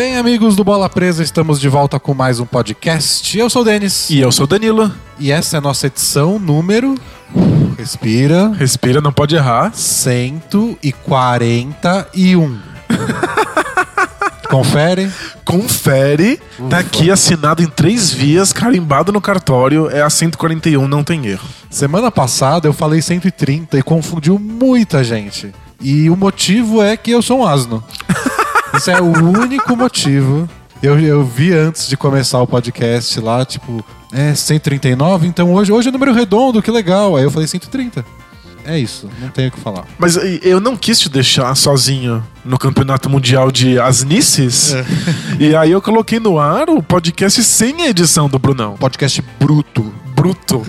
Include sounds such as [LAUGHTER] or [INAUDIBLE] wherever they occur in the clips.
Bem, amigos do Bola Presa, estamos de volta com mais um podcast. Eu sou o Denis. E eu sou o Danilo. E essa é a nossa edição número. Respira. Respira, não pode errar. 141. [LAUGHS] Confere. Confere. Tá aqui assinado em três vias, carimbado no cartório. É a 141, não tem erro. Semana passada eu falei 130 e confundiu muita gente. E o motivo é que eu sou um asno. Esse é o único motivo. Eu, eu vi antes de começar o podcast lá, tipo, é 139, então hoje, hoje é número redondo, que legal. Aí eu falei 130. É isso, não tenho o que falar. Mas eu não quis te deixar sozinho no campeonato mundial de asnices. E aí eu coloquei no ar o podcast sem a edição do Brunão. Podcast bruto. Bruto.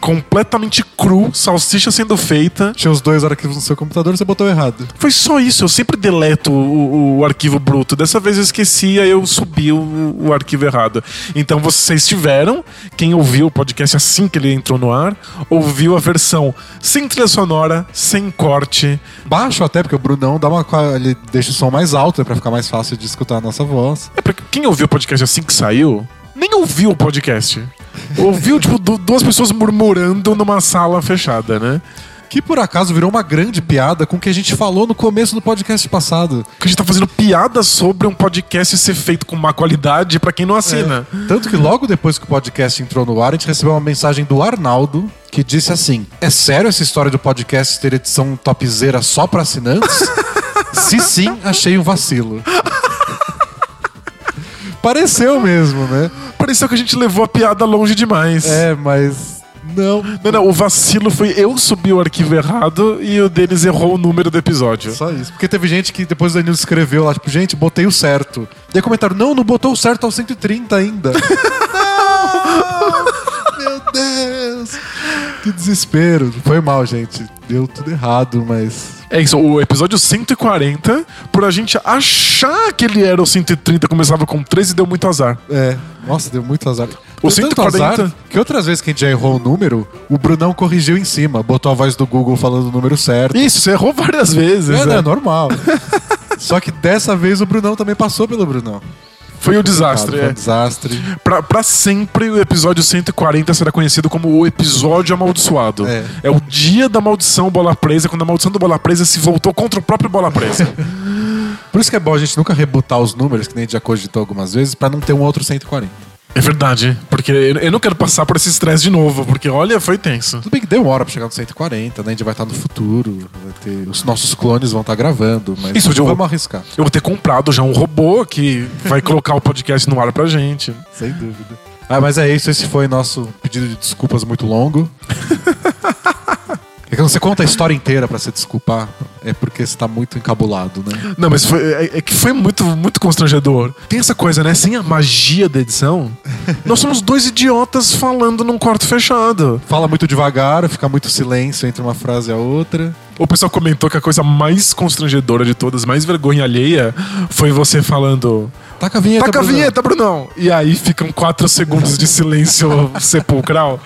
Completamente cru, salsicha sendo feita. Tinha os dois arquivos no seu computador, você botou errado. Foi só isso, eu sempre deleto o, o arquivo bruto. Dessa vez eu esqueci, aí eu subi o, o arquivo errado. Então vocês tiveram, quem ouviu o podcast assim que ele entrou no ar, ouviu a versão sem trilha sonora, sem corte. Baixo até, porque o Brunão dá uma, ele deixa o som mais alto, é pra ficar mais fácil de escutar a nossa voz. É porque quem ouviu o podcast assim que saiu, nem ouviu o podcast. Ouviu, tipo, du- duas pessoas murmurando numa sala fechada, né? Que por acaso virou uma grande piada com o que a gente falou no começo do podcast passado. Porque a gente tá fazendo piada sobre um podcast ser feito com má qualidade pra quem não assina. Tanto que logo depois que o podcast entrou no ar, a gente recebeu uma mensagem do Arnaldo que disse assim: É sério essa história do podcast ter edição topzera só pra assinantes? [LAUGHS] Se sim, achei um vacilo. Pareceu mesmo, né? Pareceu que a gente levou a piada longe demais. É, mas. Não. Não, não, o vacilo foi eu subir o arquivo errado e o Denis errou o número do episódio. Só isso. Porque teve gente que depois o Danilo escreveu lá, tipo, gente, botei o certo. Daí comentaram, não, não botou o certo ao 130 ainda. [LAUGHS] não! Meu Deus! Que desespero. Foi mal, gente. Deu tudo errado, mas. É isso, o episódio 140, por a gente achar que ele era o 130, começava com 13 e deu muito azar. É. Nossa, deu muito azar. O Deu tanto 140 azar que outras vezes que a gente já errou o número, o Brunão corrigiu em cima, botou a voz do Google falando o número certo. Isso, você errou várias vezes. É, né? né, normal. [LAUGHS] Só que dessa vez o Brunão também passou pelo Brunão. Foi um desastre. Foi um É. desastre. Pra, pra sempre, o episódio 140 será conhecido como o episódio amaldiçoado. É. o dia da maldição bola presa, quando a maldição do bola presa se voltou contra o próprio bola presa. [LAUGHS] Por isso que é bom a gente nunca rebutar os números, que nem a gente já cogitou algumas vezes, pra não ter um outro 140. É verdade, porque eu não quero passar por esse estresse de novo, porque olha, foi tenso. Tudo bem que demora pra chegar no 140, né? A gente vai estar no futuro, vai ter... os nossos clones vão estar gravando, mas Isso, eu- vamos arriscar. Eu vou ter comprado já um robô que vai colocar o podcast no ar pra gente. Sem dúvida. Ah, mas é isso, esse foi nosso pedido de desculpas muito longo. [LAUGHS] É que quando você conta a história inteira pra se desculpar, é porque você tá muito encabulado, né? Não, mas foi, é, é que foi muito, muito constrangedor. Tem essa coisa, né? Sem a magia da edição, [LAUGHS] nós somos dois idiotas falando num quarto fechado. Fala muito devagar, fica muito silêncio entre uma frase e a outra. O pessoal comentou que a coisa mais constrangedora de todas, mais vergonha alheia, foi você falando. Taca a vinheta, Taca a Brunão." vinheta, Brunão! E aí ficam quatro segundos de silêncio [LAUGHS] sepulcral.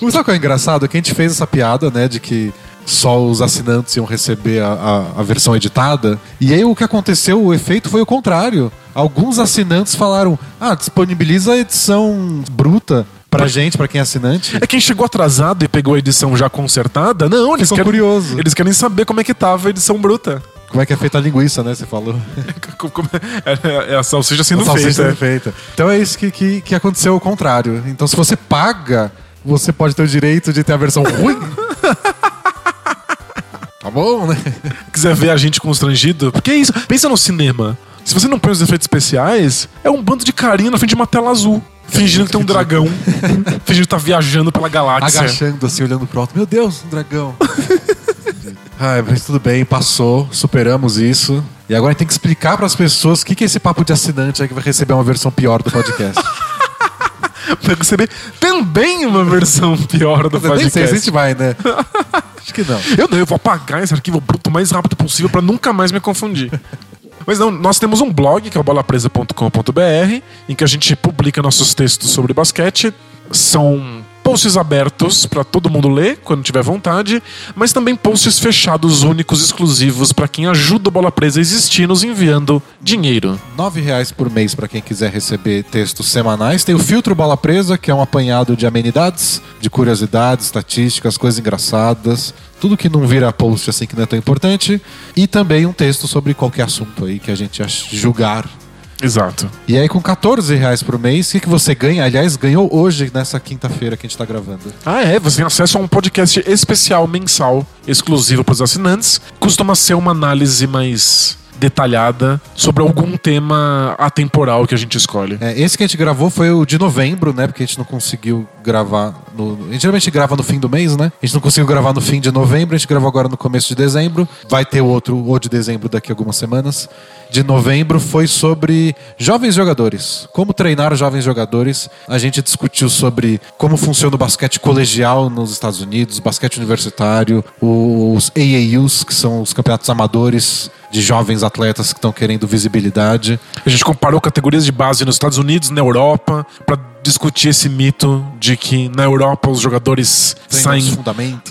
Sabe o que é engraçado? É que a gente fez essa piada, né, de que só os assinantes iam receber a, a- a versão editada. E aí o que aconteceu, o efeito foi o contrário. Alguns assinantes falaram: ah, disponibiliza a edição bruta pra gente, pra quem é assinante. É quem chegou atrasado e pegou a edição já consertada? Não, eles Ficou querem. curioso. Eles querem saber como é que tava a edição bruta. Como é que é feita a linguiça, né? Você falou. [LAUGHS] Como é, é a salsicha sendo a salsicha feita. é feita. Então é isso que, que, que aconteceu ao contrário. Então se você paga, você pode ter o direito de ter a versão [LAUGHS] ruim. tá bom, né? quiser ver a gente constrangido, porque é isso. Pensa no cinema. Se você não põe os efeitos especiais, é um bando de carinha na frente de uma tela azul. Fingindo que tem um dragão. [LAUGHS] fingindo que tá viajando pela galáxia. agachando assim, olhando pro alto. Meu Deus, um dragão. [LAUGHS] Ai, mas tudo bem, passou, superamos isso. E agora a gente tem que explicar pras pessoas o que, que é esse papo de assinante aí que vai receber uma versão pior do podcast. [LAUGHS] Vai receber também uma versão pior do Eu Nem sei se a podcast. gente vai, né? [LAUGHS] Acho que não. Eu não, eu vou apagar esse arquivo bruto o mais rápido possível pra nunca mais me confundir. Mas não, nós temos um blog que é o bolapresa.com.br em que a gente publica nossos textos sobre basquete. São posts abertos para todo mundo ler quando tiver vontade, mas também posts fechados, únicos, exclusivos para quem ajuda o Bola Presa a existir, nos enviando dinheiro. R$ reais por mês para quem quiser receber textos semanais. Tem o filtro Bola Presa, que é um apanhado de amenidades, de curiosidades, estatísticas, coisas engraçadas. Tudo que não vira post assim que não é tão importante. E também um texto sobre qualquer assunto aí que a gente julgar Exato. E aí, com 14 reais por mês, o que, que você ganha? Aliás, ganhou hoje, nessa quinta-feira que a gente tá gravando. Ah, é? Você tem acesso a um podcast especial mensal, exclusivo para os assinantes. Costuma ser uma análise mais detalhada sobre algum tema atemporal que a gente escolhe. É, esse que a gente gravou foi o de novembro, né? Porque a gente não conseguiu gravar. No... A gente geralmente grava no fim do mês, né? A gente não conseguiu gravar no fim de novembro, a gente gravou agora no começo de dezembro. Vai ter outro, ou de dezembro daqui a algumas semanas. De novembro foi sobre jovens jogadores. Como treinar jovens jogadores. A gente discutiu sobre como funciona o basquete colegial nos Estados Unidos, basquete universitário, os AAUs, que são os campeonatos amadores de jovens atletas que estão querendo visibilidade. A gente comparou categorias de base nos Estados Unidos, na Europa, para discutir esse mito de que na Europa os jogadores saem,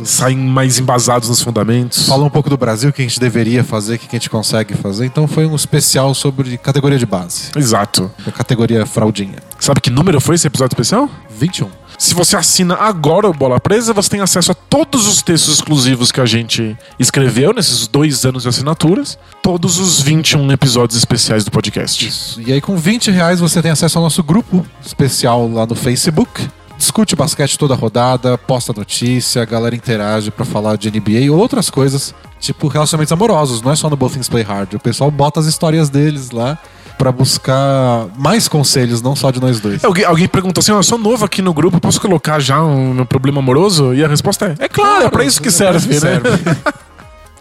saem mais embasados nos fundamentos. Fala um pouco do Brasil, o que a gente deveria fazer, o que a gente consegue fazer. Então foi um especial sobre categoria de base. Exato. A categoria fraldinha. Sabe que número foi esse episódio especial? 21. Se você assina agora o Bola Presa, você tem acesso a todos os textos exclusivos que a gente escreveu nesses dois anos de assinaturas, todos os 21 episódios especiais do podcast. Isso. E aí, com 20 reais, você tem acesso ao nosso grupo especial lá no Facebook. Discute basquete toda rodada, posta notícia, a galera interage para falar de NBA e outras coisas, tipo relacionamentos amorosos, não é só no Both Things Play Hard. O pessoal bota as histórias deles lá para buscar mais conselhos, não só de nós dois. Alguém, alguém perguntou assim: oh, eu sou novo aqui no grupo, posso colocar já um, um problema amoroso? E a resposta é: é claro, é para isso que serve, né? Serve. [LAUGHS]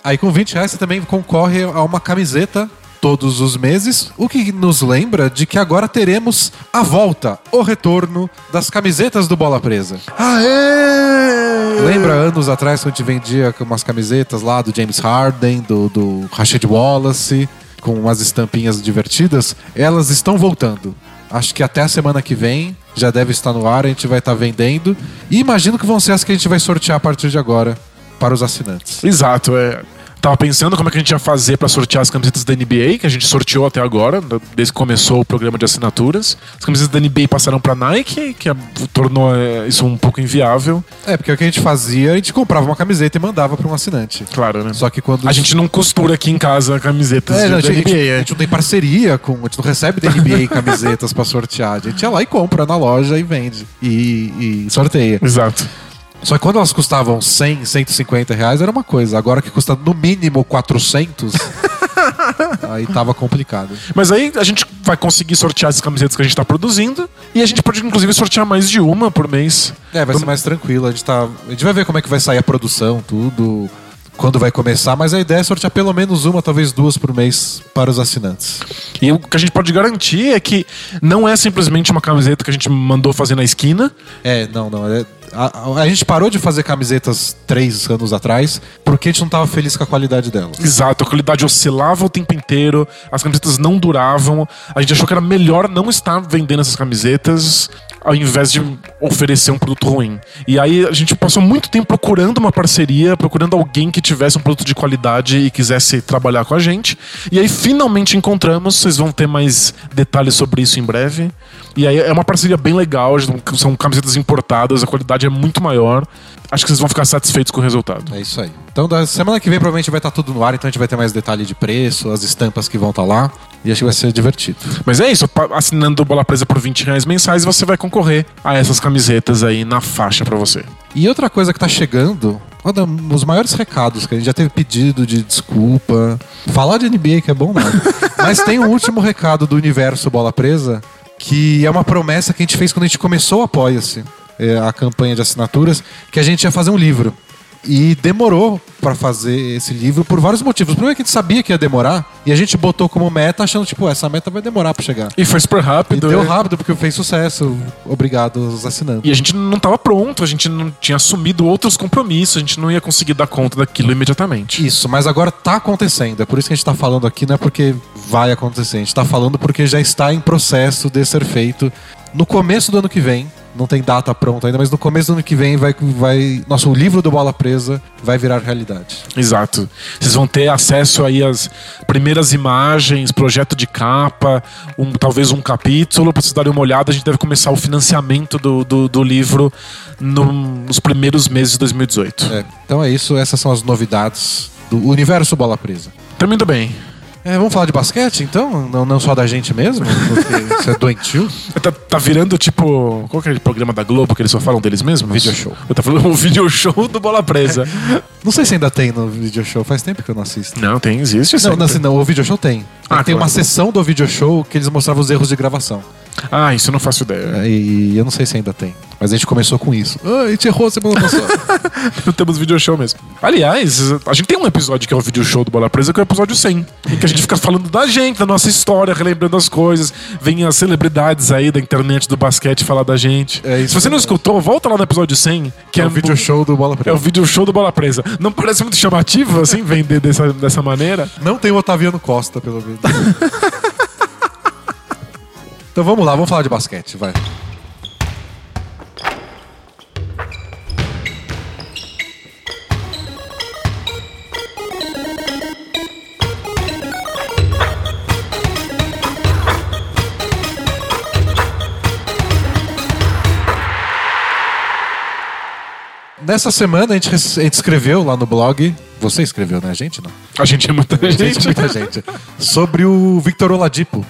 Aí com 20 reais você também concorre a uma camiseta todos os meses, o que nos lembra de que agora teremos a volta, o retorno das camisetas do Bola Presa. Aê! Lembra anos atrás quando a gente vendia umas camisetas lá do James Harden, do, do Rashid Wallace? Com umas estampinhas divertidas, elas estão voltando. Acho que até a semana que vem já deve estar no ar, a gente vai estar vendendo. E imagino que vão ser as que a gente vai sortear a partir de agora para os assinantes. Exato, é. Tava pensando como é que a gente ia fazer para sortear as camisetas da NBA, que a gente sorteou até agora, desde que começou o programa de assinaturas. As camisetas da NBA passaram para Nike, que tornou é, isso um pouco inviável. É, porque o que a gente fazia, a gente comprava uma camiseta e mandava para um assinante. Claro, né? Só que quando. A gente não costura aqui em casa camisetas é, não, da NBA. A gente, é. a gente não tem parceria com. A gente não recebe da NBA [LAUGHS] camisetas para sortear. A gente ia lá e compra na loja e vende. E, e sorteia. Exato. Só que quando elas custavam 100, 150 reais era uma coisa. Agora que custa no mínimo 400, [LAUGHS] aí tava complicado. Mas aí a gente vai conseguir sortear as camisetas que a gente tá produzindo e a gente pode inclusive sortear mais de uma por mês. É, vai ser mais tranquilo. A gente, tá... a gente vai ver como é que vai sair a produção, tudo quando vai começar, mas a ideia é sortear pelo menos uma, talvez duas por mês para os assinantes. E o que a gente pode garantir é que não é simplesmente uma camiseta que a gente mandou fazer na esquina. É, não, não. É, a, a, gente parou de fazer camisetas três anos atrás porque a gente não estava feliz com a qualidade delas. Exato, a qualidade oscilava o tempo inteiro, as camisetas não duravam. A gente achou que era melhor não estar vendendo essas camisetas ao invés de oferecer um produto ruim. E aí a gente passou muito tempo procurando uma parceria, procurando alguém que tivesse um produto de qualidade e quisesse trabalhar com a gente. E aí finalmente encontramos, vocês vão ter mais detalhes sobre isso em breve. E aí é uma parceria bem legal, são camisetas importadas, a qualidade é muito maior. Acho que vocês vão ficar satisfeitos com o resultado. É isso aí. Então, da semana que vem provavelmente vai estar tudo no ar, então a gente vai ter mais detalhe de preço, as estampas que vão estar lá. E acho que vai ser divertido. Mas é isso, assinando Bola Presa por 20 reais mensais, você vai concorrer a essas camisetas aí na faixa para você. E outra coisa que tá chegando, um dos maiores recados que a gente já teve pedido de desculpa. Falar de NBA que é bom, não. [LAUGHS] Mas tem um último recado do universo Bola Presa, que é uma promessa que a gente fez quando a gente começou o Apoia-se, é, a campanha de assinaturas, que a gente ia fazer um livro. E demorou para fazer esse livro por vários motivos. O problema é que a gente sabia que ia demorar e a gente botou como meta achando, tipo, essa meta vai demorar para chegar. E foi super rápido. E deu é. rápido porque fez sucesso. Obrigado aos assinantes. E a gente não tava pronto, a gente não tinha assumido outros compromissos, a gente não ia conseguir dar conta daquilo imediatamente. Isso, mas agora tá acontecendo. É por isso que a gente tá falando aqui, não é porque vai acontecer. A gente tá falando porque já está em processo de ser feito. No começo do ano que vem, não tem data pronta ainda, mas no começo do ano que vem vai, vai. Nosso livro do Bola Presa vai virar realidade. Exato. Vocês vão ter acesso aí às primeiras imagens, projeto de capa, um, talvez um capítulo, para vocês darem uma olhada. A gente deve começar o financiamento do, do, do livro no- nos primeiros meses de 2018. É, então é isso, essas são as novidades do universo Bola Presa. Termina bem. É, vamos falar de basquete então? Não, não só da gente mesmo? Porque [LAUGHS] isso é doentio. Tá, tá virando tipo. Qual que é aquele programa da Globo que eles só falam deles mesmos? Video show. Eu tô falando o video show do Bola Presa. [LAUGHS] Não sei se ainda tem no video show, faz tempo que eu não assisto. Não, tem, existe Não, sempre. não, assim, não, o video show tem. Ah, tem uma claro. sessão do video show que eles mostravam os erros de gravação. Ah, isso eu não faço ideia. É, E eu não sei se ainda tem. Mas a gente começou com isso. Ah, a gente errou semana passada. [LAUGHS] Não temos video show mesmo. Aliás, a gente tem um episódio que é o video show do Bola Presa, que é o episódio 100. Em que a gente fica falando da gente, da nossa história, relembrando as coisas. Vem as celebridades aí da internet do basquete falar da gente. É isso Se você não escutou, volta lá no episódio 100, que é o video show do Bola É Presa. o video show do Bola Presa. Não parece muito chamativo, assim, vender dessa, dessa maneira? Não tem o Otaviano Costa, pelo menos. [LAUGHS] então vamos lá, vamos falar de basquete, vai. Nessa semana a gente, a gente escreveu lá no blog. Você escreveu, né? A gente não. A gente é muita A gente, gente. muita gente. [LAUGHS] Sobre o Victor Oladipo.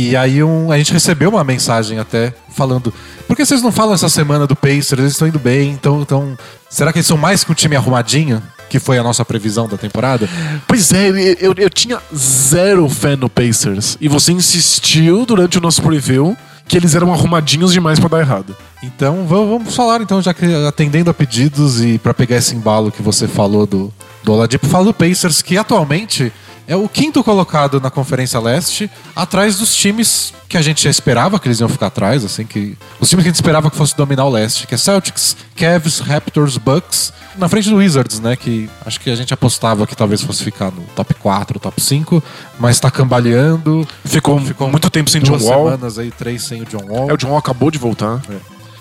E aí um, a gente recebeu uma mensagem até falando. Por que vocês não falam essa semana do Pacers? Eles estão indo bem, então, então. Será que eles são mais que um time arrumadinho? Que foi a nossa previsão da temporada? Pois é, eu, eu tinha zero fé no Pacers. E você insistiu durante o nosso preview que eles eram arrumadinhos demais pra dar errado. Então va- vamos falar, então, já que atendendo a pedidos e pra pegar esse embalo que você falou do, do Oladipo, fala do Pacers, que atualmente é o quinto colocado na Conferência Leste, atrás dos times que a gente já esperava que eles iam ficar atrás, assim, que os times que a gente esperava que fosse dominar o leste, que é Celtics, Cavs, Raptors, Bucks, na frente do Wizards, né, que acho que a gente apostava que talvez fosse ficar no top 4, top 5, mas tá cambaleando. Ficou, muito tempo sem John duas Wall. semanas aí, três sem o John Wall. É, o John Wall acabou de voltar.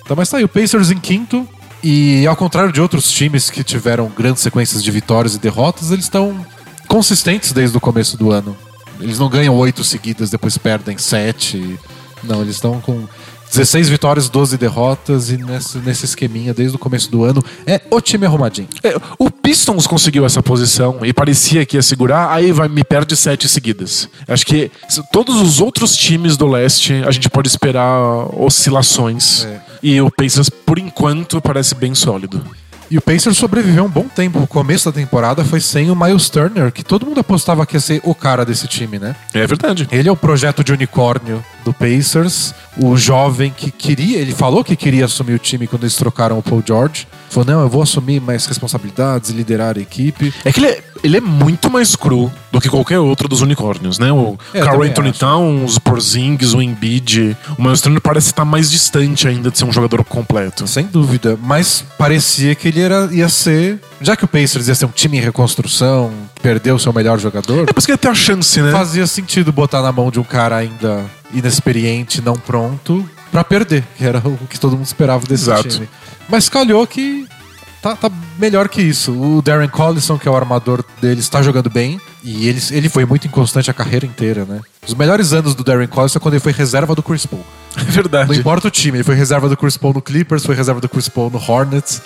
Então, mas tá aí, o Pacers em quinto. E ao contrário de outros times que tiveram grandes sequências de vitórias e derrotas, eles estão consistentes desde o começo do ano. Eles não ganham oito seguidas, depois perdem sete. Não, eles estão com 16 vitórias, 12 derrotas e nesse, nesse esqueminha desde o começo do ano. É o time arrumadinho. É, o Pistons conseguiu essa posição e parecia que ia segurar, aí vai me perde sete seguidas. Acho que todos os outros times do leste a gente pode esperar oscilações. É. E o Pacers, por enquanto, parece bem sólido. E o Pacers sobreviveu um bom tempo. O começo da temporada foi sem o Miles Turner, que todo mundo apostava que ia ser o cara desse time, né? É verdade. Ele é o projeto de unicórnio do Pacers, o jovem que queria, ele falou que queria assumir o time quando eles trocaram o Paul George. Falou: não, eu vou assumir mais responsabilidades, liderar a equipe. É que ele é, ele é muito mais cru do que qualquer outro dos unicórnios, né? O É, Carl Anthony acho. Towns, o Porzingis, o Embiid. O Miles Turner parece estar mais distante ainda de ser um jogador completo. Sem dúvida, mas parecia que ele era, ia ser. Já que o Pacers ia ser um time em reconstrução, perdeu o seu melhor jogador, É por isso que ele tem a chance, né? fazia sentido botar na mão de um cara ainda inexperiente, não pronto, pra perder, que era o que todo mundo esperava desse Exato. time. Mas calhou que tá, tá melhor que isso. O Darren Collison, que é o armador deles, está jogando bem. E ele, ele foi muito inconstante a carreira inteira, né? Os melhores anos do Darren Collison é quando ele foi reserva do Chris Paul. [LAUGHS] É verdade. Não importa o time, ele foi reserva do Chris Paul no Clippers, foi reserva do Chris Paul no Hornets.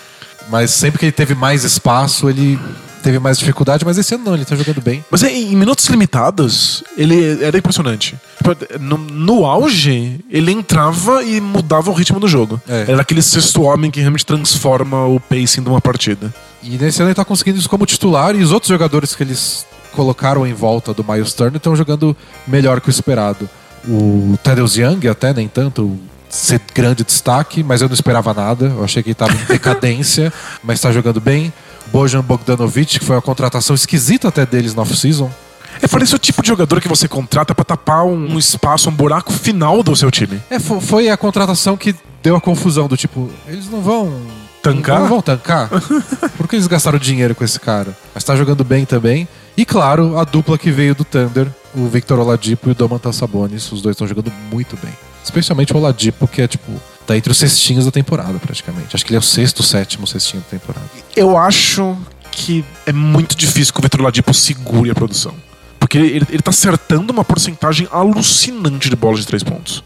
Mas sempre que ele teve mais espaço, ele teve mais dificuldade. Mas esse ano não, ele tá jogando bem. Mas é, em minutos limitados, ele era impressionante. Tipo, No, no auge, ele entrava e mudava o ritmo do jogo. É. Era aquele sexto homem que realmente transforma o pacing de uma partida. E nesse ano ele tá conseguindo isso como titular e os outros jogadores que eles colocaram em volta do Miles Turner estão jogando melhor que o esperado. O Tedros Young até nem tanto ser grande destaque, mas eu não esperava nada. Eu achei que ele tava em decadência, [LAUGHS] mas tá jogando bem. Bojan Bogdanovic, que foi uma contratação esquisita até deles na off-season. É, parece o tipo de jogador que você contrata pra tapar um, espaço, um buraco final do seu time. É, fo- foi a contratação que deu a confusão do tipo, eles não vão Tancar? Não vão tancar. [LAUGHS] Por que eles gastaram dinheiro com esse cara? Mas tá jogando bem também. E claro, a dupla que veio do Thunder, o Victor Oladipo e o Domantas Sabonis, os dois estão jogando muito bem. Especialmente o Oladipo, que é tipo, Tá entre os cestinhos da temporada, praticamente. Acho que ele é o sexto, sétimo cestinho da temporada. Eu acho que é muito difícil que o Vitor Ladipo segure a produção. Porque ele, ele tá acertando uma porcentagem alucinante de bolas de três pontos.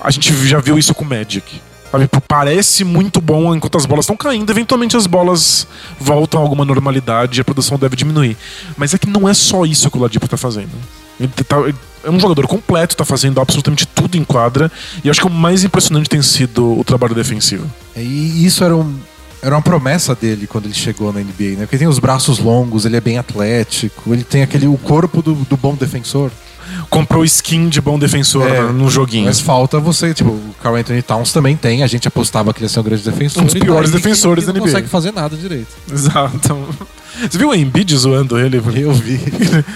A gente já viu isso com o Magic. Sabe? Parece muito bom enquanto as bolas estão caindo. Eventualmente as bolas voltam a alguma normalidade e a produção deve diminuir. Mas é que não é só isso que o Ladipo tá fazendo. Ele tá, ele é um jogador completo, tá fazendo absolutamente tudo em quadra. E acho que o mais impressionante tem sido o trabalho defensivo. E isso era, um, era uma promessa dele quando ele chegou na NBA, né? Porque ele tem os braços longos, ele é bem atlético, ele tem aquele o corpo do, do bom defensor. Comprou skin de bom defensor É, no joguinho. Mas falta você, tipo, o Carl Anthony Towns também tem, a gente apostava que ele ia ser um grande defensor. Um dos piores defensores ele da não NBA. consegue fazer nada direito. Exato. [LAUGHS] Você viu o Embiid zoando ele? Eu vi. [LAUGHS]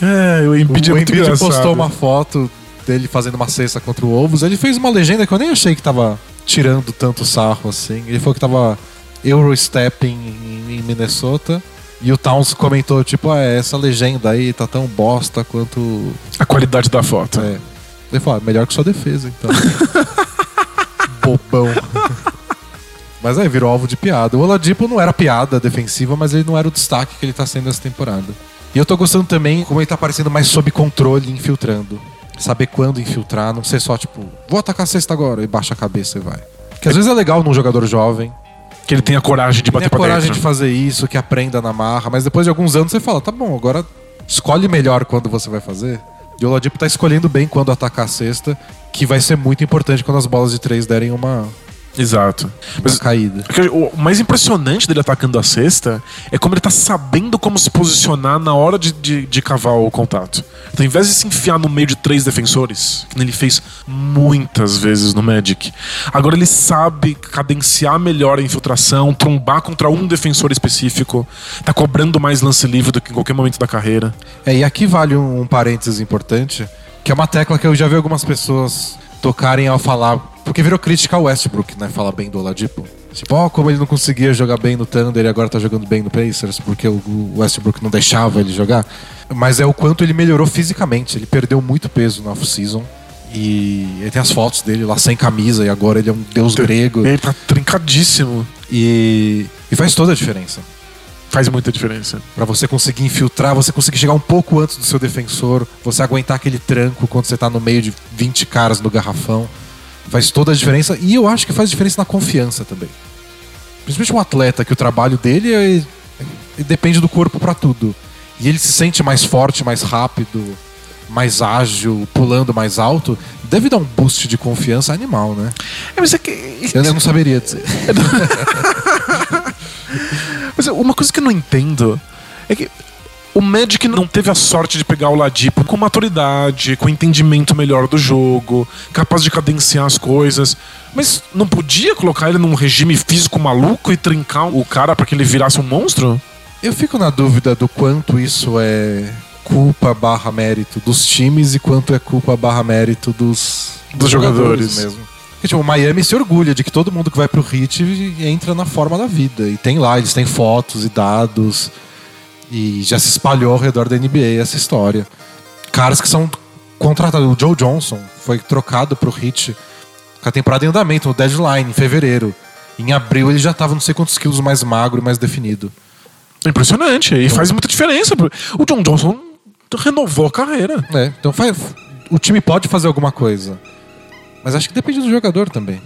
É, o Embiid o é muito Embiid engraçado. postou uma foto dele fazendo uma cesta contra o Ovos. Ele fez uma legenda que eu nem achei que tava tirando tanto sarro assim. Ele falou que tava Eurostepping em Minnesota. E o Towns comentou, tipo, ah, essa legenda aí tá tão bosta quanto. A qualidade da foto. É. Ele falou, ah, melhor que sua defesa, então. [LAUGHS] Bobão. Mas aí virou alvo de piada. O Oladipo não era piada defensiva, mas ele não era o destaque que ele tá sendo essa temporada. E eu tô gostando também como ele tá parecendo mais sob controle, infiltrando. Saber quando infiltrar, não ser só tipo, vou atacar a cesta agora e baixa a cabeça e vai. Que às vezes é legal num jogador jovem, Que ele tem a coragem de tem bater a pra coragem dentro. de fazer isso, que aprenda na marra, mas depois de alguns anos você fala, tá bom, agora escolhe melhor quando você vai fazer. E o Oladipo tá escolhendo bem quando atacar a cesta, que vai ser muito importante quando as bolas de três derem uma, Exato. Mas caída. o mais impressionante dele atacando a cesta é como ele tá sabendo como se posicionar na hora de, de, de cavar o contato. Então, ao invés de se enfiar no meio de três defensores, que ele fez muitas vezes no Magic, agora ele sabe cadenciar melhor a infiltração, trombar contra um defensor específico, tá cobrando mais lance livre do que em qualquer momento da carreira. É, e aqui vale um, um parênteses importante, que é uma tecla que eu já vi algumas pessoas tocarem ao falar, porque virou crítica ao Westbrook, né? Falar bem do Oladipo. Tipo, ó, como ele não conseguia jogar bem no Thunder e agora tá jogando bem no Pacers, porque o, o Westbrook não deixava ele jogar. Mas é o quanto ele melhorou fisicamente. Ele perdeu muito peso na off-season. E ele tem as fotos dele lá sem camisa e agora ele é um deus grego. Ele tá trincadíssimo. E, e faz toda a diferença. Faz muita diferença. Pra você conseguir infiltrar, você conseguir chegar um pouco antes do seu defensor, você aguentar aquele tranco quando você tá no meio de 20 caras no garrafão. Faz toda a diferença e eu acho que faz diferença na confiança também. Principalmente um atleta que o trabalho dele é, ele depende do corpo pra tudo. E ele se sente mais forte, mais rápido, mais ágil, pulando mais alto, deve dar um boost de confiança animal, né? É, mas é que. Eu não saberia dizer. [LAUGHS] Mas uma coisa que eu não entendo é que o Magic não teve a sorte de pegar o Ladipo com maturidade, com entendimento melhor do jogo, capaz de cadenciar as coisas. Mas não podia colocar ele num regime físico maluco e trincar o cara pra que ele virasse um monstro? Eu fico na dúvida do quanto isso é culpa barra mérito dos times e quanto é culpa barra mérito dos, Dos jogadores. mesmo. Porque, tipo, o Miami se orgulha de que todo mundo que vai pro Heat entra na forma da vida. E tem lá, eles têm fotos e dados. E já se espalhou ao redor da NBA essa história. Caras que são contratados. O Joe Johnson foi trocado pro Heat com a temporada em andamento, no deadline, em fevereiro. Em abril ele já tava não sei quantos quilos mais magro e mais definido. Impressionante. E faz muita diferença. O John Johnson renovou a carreira. É, então faz, o time pode fazer alguma coisa. Mas acho que depende do jogador também.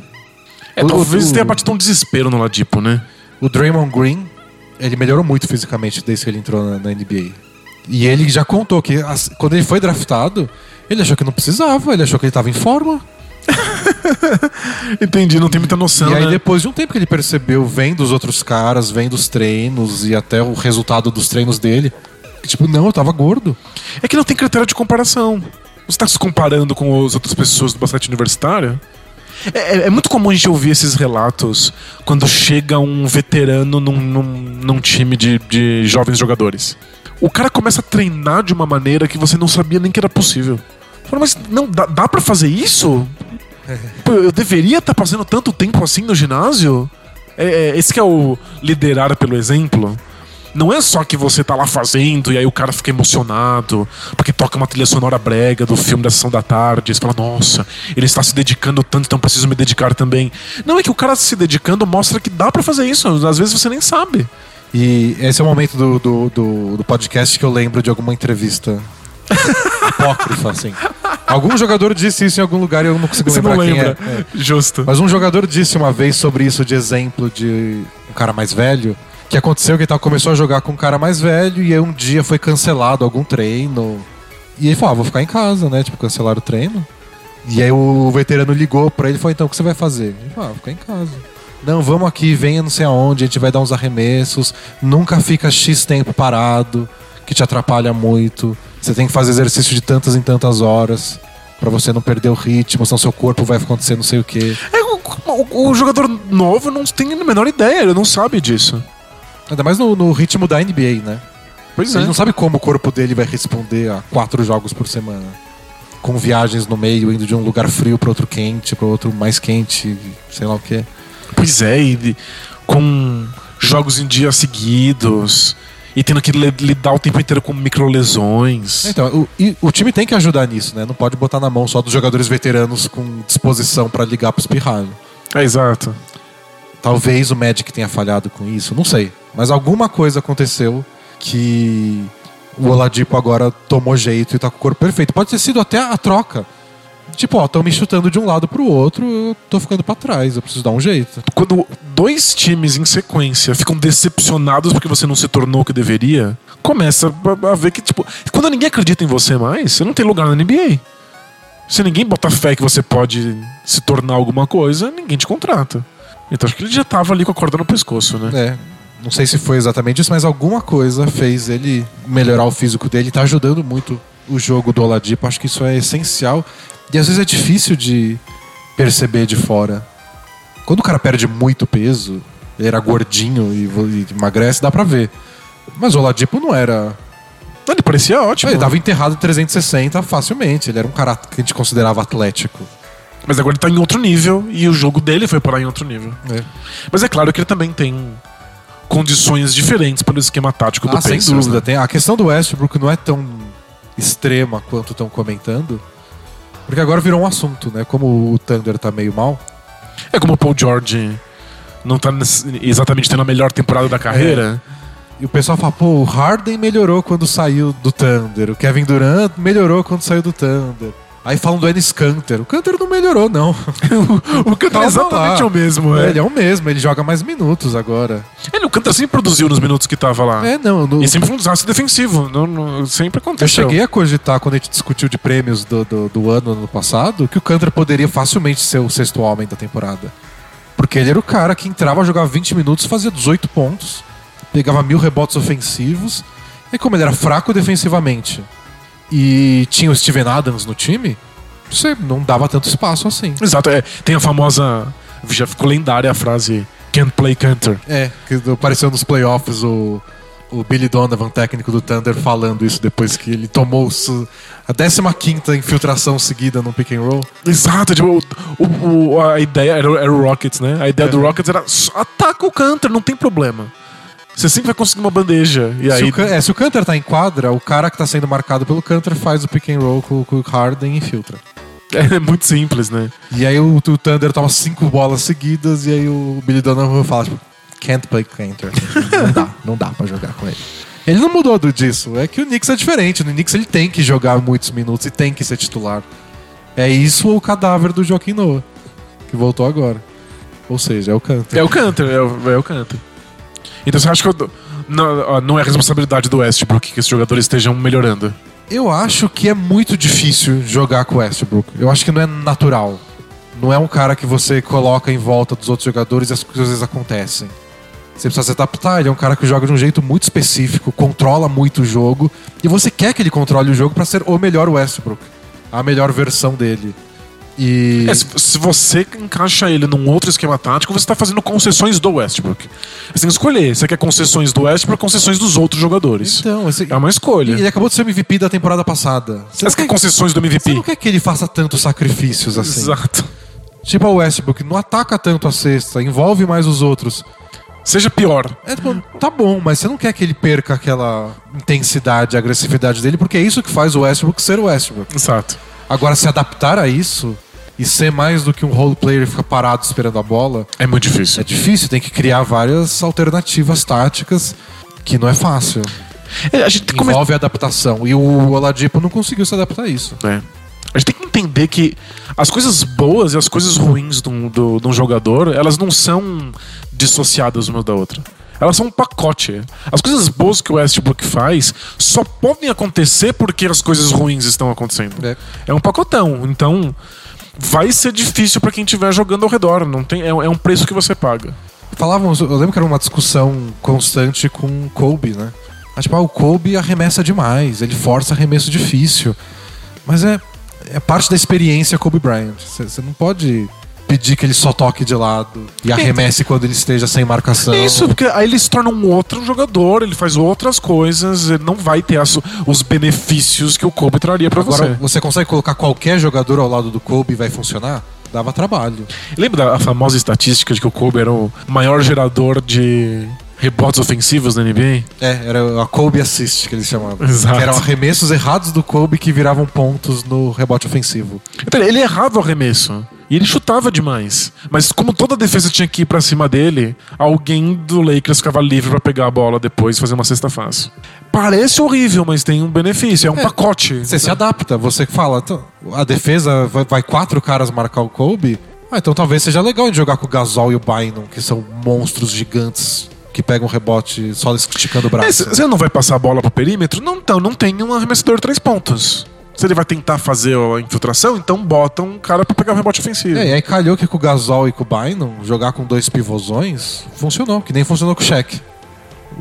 É, O- talvez o- tenha batido um desespero no Ladipo, né? O Draymond Green, ele melhorou muito fisicamente desde que ele entrou na, na NBA. E ele já contou que as- quando ele foi draftado, ele achou que não precisava, ele achou que ele estava em forma. [LAUGHS] Entendi, não tem muita noção. e aí né? depois de um tempo que ele percebeu, vem dos outros caras, vem dos treinos e até o resultado dos treinos dele, que, tipo, não, eu tava gordo. É que não tem critério de comparação. Você tá se comparando com as outras pessoas do basquete universitário? É, é- é muito comum a gente ouvir esses relatos quando chega um veterano num, num, num time de, de jovens jogadores. O cara começa a treinar de uma maneira que você não sabia nem que era possível. Fala, Mas não dá, dá para fazer isso? [LAUGHS] Pô, eu deveria estar passando tanto tempo assim no ginásio? É, é, esse que é o liderar pelo exemplo? Não é só que você tá lá fazendo e aí o cara fica emocionado porque toca uma trilha sonora brega do filme da sessão da tarde. Você fala, nossa, ele está se dedicando tanto, então preciso me dedicar também. Não, é que o cara se dedicando mostra que dá para fazer isso. Às vezes você nem sabe. E esse é o momento do, do, do, do podcast que eu lembro de alguma entrevista [LAUGHS] apócrifa, assim. Algum jogador disse isso em algum lugar e eu não consigo Você lembrar não quem lembra. é. É. Justo. Mas um jogador disse uma vez sobre isso de exemplo de um cara mais velho, que aconteceu que ele tava- começou a jogar com um cara mais velho e aí um dia foi cancelado algum treino. E ele falou, ah, vou ficar em casa, né? Tipo, cancelaram o treino. E aí o veterano ligou pra ele e falou, então, o que você vai fazer? Ele falou, ah, vou ficar em casa. Não, vamos aqui, venha não sei aonde, a gente vai dar uns arremessos, nunca fica X tempo parado, que te atrapalha muito. Você tem que fazer exercício de tantas em tantas horas, pra você não perder o ritmo, senão seu corpo vai acontecer não sei o quê. É, o, o- o jogador novo não tem a menor ideia, ele não sabe disso. Ainda mais no, no ritmo da NBA, né? Pois Ele não sabe como o corpo dele vai responder a quatro jogos por semana. Com viagens no meio, indo de um lugar frio para outro quente, para outro mais quente, sei lá o quê. Pois é, e com jogos em dias seguidos e tendo que li- lidar o tempo inteiro com microlesões. Então, o, e o time tem que ajudar nisso, né? Não pode botar na mão só dos jogadores veteranos com disposição para ligar pros pirralhos. É, exato. Talvez o Magic tenha falhado com isso, não sei. Mas alguma coisa aconteceu que o Oladipo agora tomou jeito e tá com o corpo perfeito. Pode ter sido até a troca. Tipo, ó, estão me chutando de um lado pro outro, eu tô ficando pra trás, eu preciso dar um jeito. Quando dois times em sequência ficam decepcionados porque você não se tornou o que deveria, começa a, a ver que, tipo, quando ninguém acredita em você mais, você não tem lugar na NBA. Se ninguém bota fé que você pode se tornar alguma coisa, ninguém te contrata. Então acho que ele já tava ali com a corda no pescoço, né? É, não sei se foi exatamente isso, mas alguma coisa fez ele melhorar o físico dele, tá ajudando muito o jogo do Oladipo, acho que isso é essencial. E às vezes é difícil de perceber de fora. Quando o cara perde muito peso, ele era gordinho e, e emagrece, dá pra ver. Mas o Oladipo não era. Ele parecia ótimo. Ele tava enterrado em 360 facilmente. Ele era um cara que a gente considerava atlético. Mas agora ele tá em outro nível e o jogo dele foi parar em outro nível. né? Mas é claro que ele também tem condições diferentes pelo esquema tático do Ah, sem Pacers, dúvida. né? Tem, a questão do Westbrook não é tão extrema quanto estão comentando. Porque agora virou um assunto, né? Como o Thunder tá meio mal. É como o Paul George não tá exatamente tendo a melhor temporada da carreira. E o pessoal fala, pô, o Harden melhorou quando saiu do Thunder. O Kevin Durant melhorou quando saiu do Thunder. Aí falam do Ennis Canter. O Canter não melhorou, não. [LAUGHS] o Calma é exatamente lá. o mesmo, é. Ele é o mesmo, ele joga mais minutos agora. Ele, o Cantor sempre produziu nos minutos que tava lá. É, não. no- E sempre foi um desastre defensivo. Não, não- sempre Eu aconteceu. cheguei a cogitar quando a gente discutiu de prêmios do, do, do ano no passado que o Cantor poderia facilmente ser o sexto homem da temporada. Porque ele era o cara que entrava, jogava 20 minutos, fazia 18 pontos, pegava mil rebotes ofensivos. E como ele era fraco defensivamente e tinha o Steven Adams no time, você não dava tanto espaço assim. Exato, é. Tem a famosa. Já ficou lendária a frase Can't play Cantor. É, que apareceu nos playoffs o, o Billy Donovan, técnico do Thunder, falando isso depois que ele tomou a 15 infiltração seguida no pick and roll. Exato, tipo, o, o- a ideia era, o- era o Rockets, né? A ideia do Uhum. Rockets era ataca o Cantor, não tem problema. Você sempre vai conseguir uma bandeja. E Se aí. o, Can- é, se o Cantor tá em quadra, o cara que tá sendo marcado pelo Cantor faz o pick and roll com, com o Harden e infiltra. [LAUGHS] É muito simples, né? E aí o, o Thunder toma cinco bolas seguidas e aí o Billy Donovan fala, tipo, can't play Cantor. não dá, [LAUGHS] não dá pra jogar com ele. Ele não mudou do- disso. É que o Knicks é diferente. No Knicks ele tem que jogar muitos minutos e tem que ser titular. É isso ou o cadáver do Joaquim Noah, que voltou agora. Ou seja, é o Cantor. É o Cantor, é o, é o Cantor. Então você acha que não, não é responsabilidade do Westbrook que esses jogadores estejam melhorando? Eu acho que é muito difícil jogar com o Westbrook. Eu acho que não é natural. Não é um cara que você coloca em volta dos outros jogadores e as coisas acontecem. Você precisa se adaptar. Ele é um cara que joga de um jeito muito específico, controla muito o jogo. E você quer que ele controle o jogo pra ser o melhor Westbrook. A melhor versão dele. E. É, se, se você encaixa ele num outro esquema tático, você está fazendo concessões do Westbrook. Você tem que escolher. Você quer concessões do Westbrook ou concessões dos outros jogadores? Então, esse- É uma escolha. ele acabou de ser MVP da temporada passada. Você Você não, quer concessões do você MVP? não quer que ele faça tantos sacrifícios assim. Exato. Tipo o Westbrook, não ataca tanto a cesta, envolve mais os outros. Seja pior. É, tipo, tá bom, mas você não quer que ele perca aquela intensidade, agressividade dele, porque é isso que faz o Westbrook ser o Westbrook. Exato. Agora, se adaptar a isso e ser mais do que um role player e ficar parado esperando a bola, É muito difícil. é difícil. Tem que criar várias alternativas táticas, que não é fácil. É, A gente que come- Envolve adaptação. E o Oladipo não conseguiu se adaptar a isso. É. A gente tem que entender que as coisas boas e as coisas ruins de um, do- de um jogador, elas não são dissociadas uma da outra. Elas são um pacote. As coisas boas que o Westbrook faz só podem acontecer porque as coisas ruins estão acontecendo. É. É um pacotão. Então, vai ser difícil pra quem estiver jogando ao redor. Não tem, é, é um preço que você paga. Falavam, eu lembro que era uma discussão constante com o Kobe, né? Mas, tipo, ah, o Kobe arremessa demais, ele força arremesso difícil. Mas é, é parte da experiência Kobe Bryant. Você não pode pedir que ele só toque de lado e arremesse quando ele esteja sem marcação. Isso, porque aí ele se torna um outro jogador, ele faz outras coisas, ele não vai ter as- os benefícios que o Kobe traria pra Agora, você. você consegue colocar qualquer jogador ao lado do Kobe e vai funcionar? Dava trabalho. Lembra da famosa estatística de que o Kobe era o maior gerador de rebotes ofensivos da NBA? É, era a Kobe Assist que eles chamavam. Exato. Que eram arremessos errados do Kobe que viravam pontos no rebote ofensivo. Então, ele errava o arremesso. E ele chutava demais. Mas como toda a defesa tinha que ir pra cima dele, alguém do Lakers ficava livre pra pegar a bola depois e fazer uma cesta fácil. Parece horrível, mas tem um benefício. É um É, pacote. Você se adapta, você fala, a defesa vai, vai quatro caras marcar o Kobe. Ah, então talvez seja legal de jogar com o Gasol e o Bynum, que são monstros gigantes que pegam rebote só esticando o É, braço. Você não vai passar a bola pro perímetro? Não, então não tem um arremessador de três pontos. Se ele vai tentar fazer a infiltração, então bota um cara pra pegar o rebote ofensivo. É, e aí calhou que com o Gasol e com o Bynum, jogar com dois pivôzões, funcionou, que nem funcionou com o Shaq.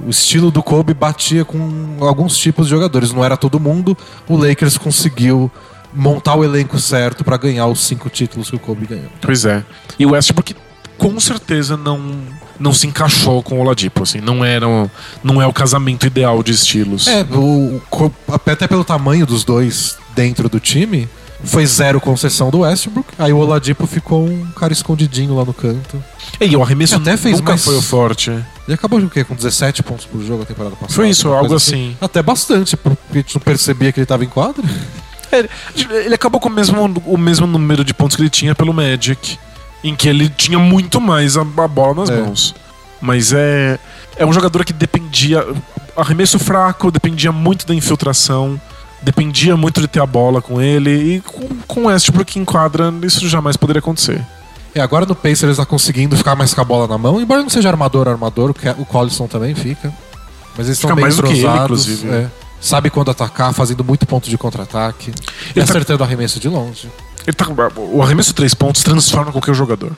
O estilo do Kobe batia com alguns tipos de jogadores, não era todo mundo. O Lakers conseguiu montar o elenco certo pra ganhar os cinco títulos que o Kobe ganhou. Pois é. E o Westbrook com certeza não não se encaixou com o Oladipo, assim, não era não é o casamento ideal de estilos. É, o, até pelo tamanho dos dois dentro do time, foi zero concessão do Westbrook. Aí o Oladipo ficou um cara escondidinho lá no canto. E o arremesso Até fez nunca mais- foi o forte. Ele acabou com o quê? Com 17 pontos por jogo a temporada passada? Foi isso, algo coisa assim. Até bastante, porque a gente não percebia que ele tava em quadra. É, Ele acabou com o mesmo, o mesmo número de pontos que ele tinha pelo Magic, em que ele tinha muito mais a, a bola nas É. mãos. Mas é, é um jogador que dependia. Arremesso fraco, dependia muito da infiltração, dependia muito de ter a bola com ele, e com, com o Westbrook em quadra, isso jamais poderia acontecer. E agora no Pacers ele tá conseguindo ficar mais com a bola na mão, embora não seja armador, armador, o o Collison também fica. Mas eles estão bem mais do que ele, entrosados, inclusive. é. Sabe quando atacar, fazendo muito ponto de contra-ataque. E tá- acertando arremesso de longe. Tá- o arremesso três pontos transforma qualquer jogador.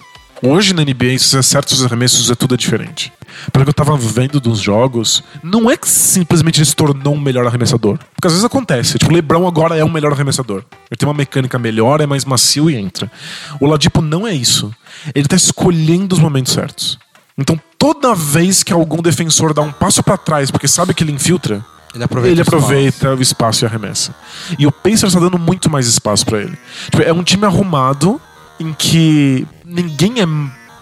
Hoje na NBA, se você acerta os arremessos, é tudo é diferente. Pelo que eu tava vendo dos jogos, não é que simplesmente ele se tornou um melhor arremessador. Porque às vezes acontece. Tipo, o LeBron agora é um melhor arremessador. Ele tem uma mecânica melhor, é mais macio e entra. O Ladipo não é isso. Ele tá escolhendo os momentos certos. Então, toda vez que algum defensor dá um passo pra trás porque sabe que ele infiltra, Ele aproveita ele o espaço. aproveita o espaço e arremessa. E o Pacers tá dando muito mais espaço pra ele. Tipo, é um time arrumado em que ninguém é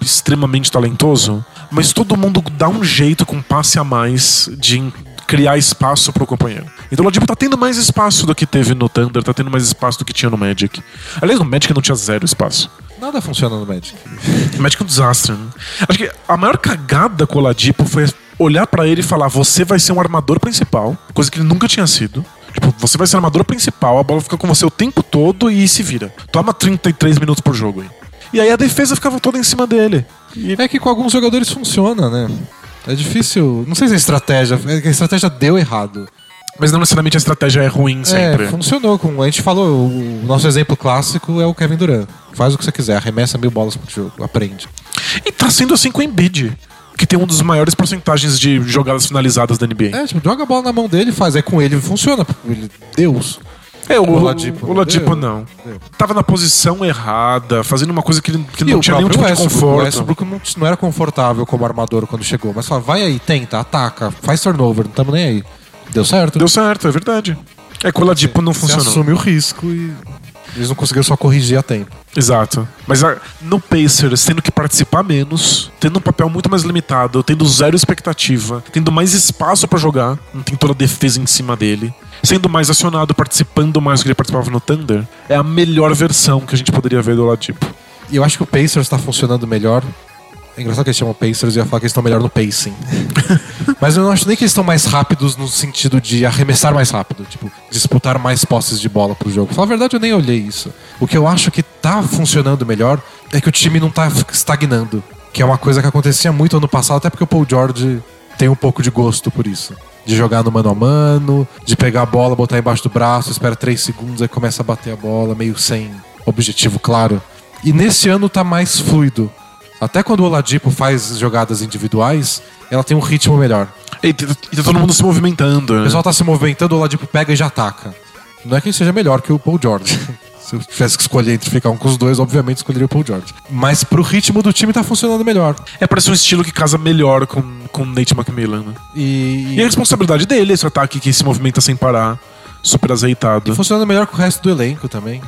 extremamente talentoso, mas todo mundo dá um jeito com um passe a mais de criar espaço pro companheiro. Então o Ladipo tá tendo mais espaço do que teve no Thunder, tá tendo mais espaço do que tinha no Magic. Aliás, no Magic não tinha zero espaço. Nada funciona no Magic. O Magic é um desastre. Né? Acho que a maior cagada com o Oladipo foi olhar pra ele e falar: você vai ser um armador principal, coisa que ele nunca tinha sido. Tipo, você vai ser armador principal, a bola fica com você o tempo todo e se vira. Toma 33 minutos por jogo aí. E aí a defesa ficava toda em cima dele. E É que com alguns jogadores funciona, né? É difícil. Não sei se a estratégia. É que a estratégia deu errado. Mas não necessariamente a estratégia é ruim sempre. É, funcionou. Com, a gente falou, o nosso exemplo clássico é o Kevin Durant. Faz o que você quiser, arremessa mil bolas pro jogo, aprende. E tá sendo assim com o Embiid, que tem um dos maiores porcentagens de jogadas finalizadas da NBA. É, tipo, joga a bola na mão dele, faz. É com ele funciona. Ele, Deus. É, o, O o Oladipo Oladipo, não deu. Tava na posição errada, fazendo uma coisa que, que E não o tinha nenhum tipo de conforto. O Westbrook não, não era confortável como armador quando chegou, mas fala, vai aí, tenta, ataca, faz turnover, não estamos nem aí. Deu certo? Deu certo, é verdade. É que o Oladipo não Você funcionou. assume o risco e. Eles não conseguiram só corrigir a tempo. Exato. Mas a, no Pacers, tendo que participar menos, tendo um papel muito mais limitado, tendo zero expectativa, tendo mais espaço pra jogar, não tem toda a defesa em cima dele, sendo mais acionado, participando mais do que ele participava no Thunder, é a melhor versão que a gente poderia ver do Oladipo. E eu acho que o Pacers tá funcionando melhor. É engraçado que eles chamam Pacers e eu ia falar que eles estão melhor no pacing. [LAUGHS] Mas eu não acho nem que eles estão mais rápidos no sentido de arremessar mais rápido, tipo, disputar mais posses de bola pro jogo. Falar a verdade, eu nem olhei isso. O que eu acho que tá funcionando melhor é que o time não tá estagnando. Que é uma coisa que acontecia muito ano passado, até porque o Paul George tem um pouco de gosto por isso. De jogar no mano a mano, de pegar a bola, botar embaixo do braço, espera três segundos, aí começa a bater a bola, meio sem objetivo claro. E nesse ano tá mais fluido. Até quando o Oladipo faz jogadas individuais, ela tem um ritmo melhor. E, tá- e todo mundo se movimentando. O né? pessoal tá se movimentando, o Oladipo pega e já ataca. Não é que ele seja melhor que o Paul George. [LAUGHS] Se eu tivesse que escolher entre ficar um com os dois, obviamente escolheria o Paul George. Mas pro ritmo do time tá funcionando melhor. É, parece um estilo que casa melhor com, com o Nate McMillan. Né? E, E a responsabilidade dele, esse ataque que se movimenta sem parar, super azeitado. funcionando melhor com o resto do elenco também.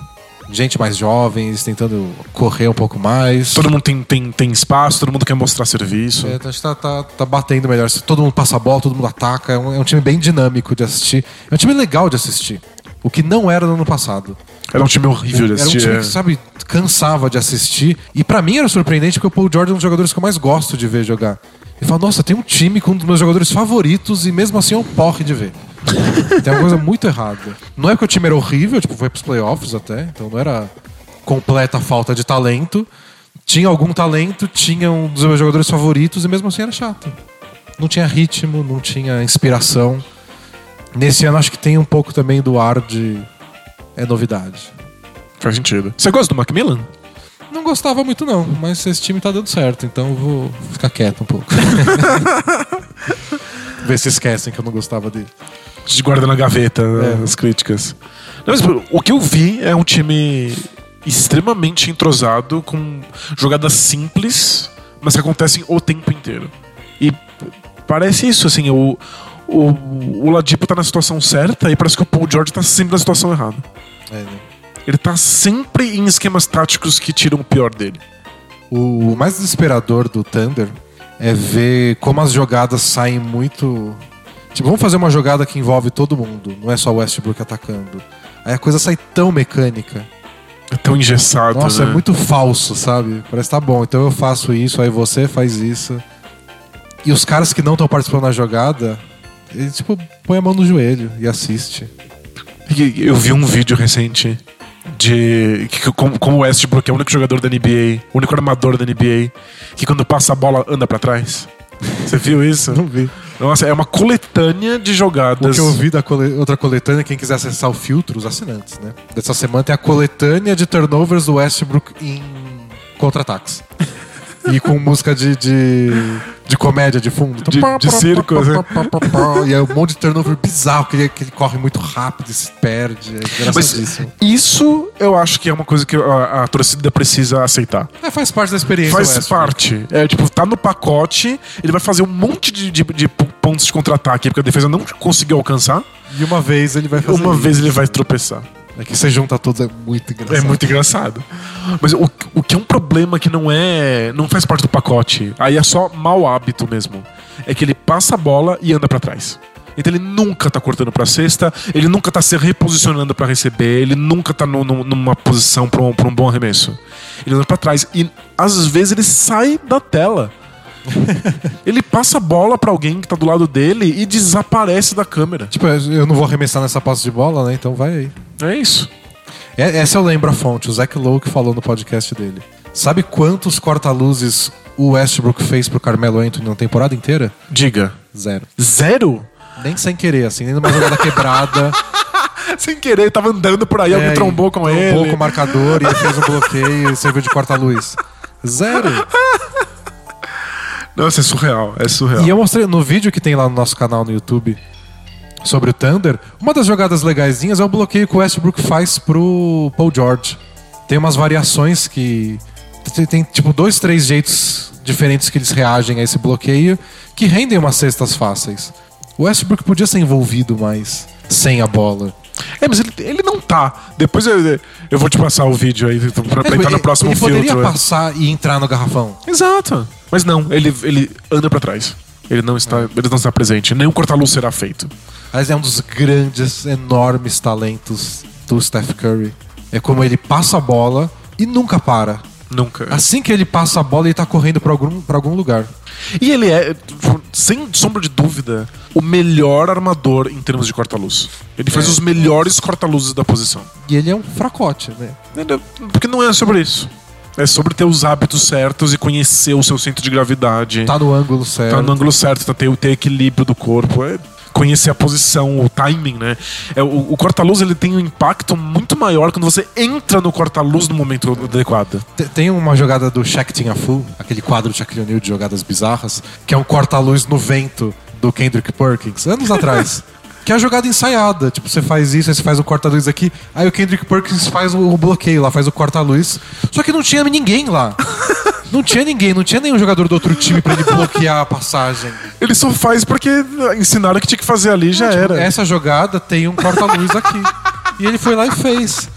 Gente mais jovens, tentando correr um pouco mais. Todo mundo tem, tem, tem espaço, todo mundo quer mostrar serviço. É, acho que tá, tá, tá batendo melhor. Todo mundo passa a bola, todo mundo ataca. É um, é um time bem dinâmico de assistir. É um time legal de assistir. O que não era no ano passado. Era um time horrível de Era um assistir. time é. que, sabe, cansava de assistir. E pra mim era surpreendente porque o Paul George é um dos jogadores que eu mais gosto de ver jogar. E fala, nossa, tem um time com um dos meus jogadores favoritos e mesmo assim é um porre de ver. Tem uma coisa muito errada. Não é que o time era horrível, tipo, foi pros playoffs até, então não era completa falta de talento. Tinha algum talento, tinha um dos meus jogadores favoritos e mesmo assim era chato. Não tinha ritmo, não tinha inspiração. Nesse ano acho que tem um pouco também do ar de. É novidade. Faz sentido. Você gosta do Macmillan? Não gostava muito, não, mas esse time tá dando certo, então eu vou ficar quieto um pouco. [LAUGHS] Ver se esquecem que eu não gostava dele. Gente guarda na gaveta né, É. as críticas. Não, mas o que eu vi é um time extremamente entrosado, com jogadas simples, mas que acontecem o tempo inteiro. E parece isso, assim, o, o, o Ladipo tá na situação certa e parece que o Paul George tá sempre na situação errada. É, né? Ele tá sempre em esquemas táticos que tiram o pior dele. O mais desesperador do Thunder é ver como as jogadas saem muito. Tipo, vamos fazer uma jogada que envolve todo mundo, não é só o Westbrook atacando. Aí a coisa sai tão mecânica. É tão engessado, Nossa, né? é muito falso, sabe? Parece que tá bom, então eu faço isso, aí você faz isso. E os caras que não estão participando da jogada, eles tipo põe a mão no joelho e assiste. Eu vi um vídeo recente de que, como, como o Westbrook é o único jogador da NBA, o único armador da NBA, que quando passa a bola anda pra trás. Você viu isso? Não vi. Nossa, é uma coletânea de O jogadas. que eu vi da cole- outra coletânea, quem quiser acessar o filtro, os assinantes, né? Dessa semana tem a coletânea de turnovers do Westbrook em contra-ataques. E com música de, de, de comédia de fundo. De- de circo, assim. E é um monte de turnover bizarro, que ele, que ele corre muito rápido e se perde. É Mas isso eu acho que é uma coisa que a, a torcida precisa aceitar. É, faz parte da experiência. Faz Westbrook. parte. É, tipo, tá no pacote, ele vai fazer um monte de, de, de pontos de contra-ataque, porque a defesa não conseguiu alcançar. E uma vez ele vai fazer Uma isso. vez ele vai tropeçar. É que você junta todos, é muito engraçado. É muito engraçado. Mas o, o que é um problema que não é. não faz parte do pacote, aí é só mau hábito mesmo. É que ele passa a bola e anda pra trás. Então ele nunca tá cortando pra cesta, ele nunca tá se reposicionando pra receber, ele nunca tá no- no- numa posição pra um, pra um bom arremesso. Ele anda pra trás. E às vezes ele sai da tela. [LAUGHS] ele passa a bola pra alguém que tá do lado dele e desaparece da câmera. Tipo, eu não vou arremessar nessa posse de bola, né? Então vai aí. É isso. É- Essa eu lembro a fonte, o Zach Lowe que falou no podcast dele. Sabe quantos corta-luzes o Westbrook fez pro Carmelo Anthony na temporada inteira? Diga. Zero. Zero? Nem sem querer, assim, nem numa jogada quebrada. [LAUGHS] Sem querer, tava andando por aí, alguém É, trombou com trombou ele. com o marcador e fez um bloqueio e serviu de corta-luz. Zero. [LAUGHS] Nossa, é surreal, é surreal. E eu mostrei no vídeo que tem lá no nosso canal no YouTube sobre o Thunder, uma das jogadas legaisinhas é o bloqueio que o Westbrook faz pro Paul George. Tem umas variações que. Tem, tipo dois, três jeitos diferentes que eles reagem a esse bloqueio que rendem umas cestas fáceis. O Westbrook podia ser envolvido mais sem a bola. É, mas ele, ele não tá. Depois eu, eu vou te passar o vídeo aí pra, pra entrar no próximo ele poderia filtro. é. passar e entrar no garrafão. Exato. Mas não, ele, ele anda pra trás. Ele não está, ele não está presente. O corta-luz será feito. Mas é um dos grandes, enormes talentos do Steph Curry. É como ele passa a bola e nunca para. Nunca. Assim que ele passa a bola, ele tá correndo pra algum, pra algum lugar. E ele é, sem sombra de dúvida, o melhor armador em termos de corta-luz. Ele faz É. os melhores corta-luzes da posição. E ele é um fracote, né? Porque não é sobre isso. É sobre ter os hábitos certos e conhecer o seu centro de gravidade. Tá no ângulo certo. Tá no ângulo certo, tá ter, ter equilíbrio do corpo. É conhecer a posição, o timing, né? É, o o corta-luz ele tem um impacto muito maior quando você entra no corta-luz no momento adequado. Te- Tem uma jogada do Shaq Tin Fu, aquele quadro do Shaquille O'Neal de jogadas bizarras, que é um corta-luz no vento do Kendrick Perkins, anos atrás. [LAUGHS] Que é a jogada ensaiada. Tipo, você faz isso, aí você faz o corta-luz aqui, aí o Kendrick Perkins faz o, bloqueio lá, faz o corta-luz. Só que não tinha ninguém lá. [LAUGHS] Não tinha ninguém, não tinha nenhum jogador do outro time pra ele bloquear a passagem. Ele só faz porque ensinaram que tinha que fazer ali já Tipo, era. Essa jogada tem um corta-luz aqui. E ele foi lá e fez.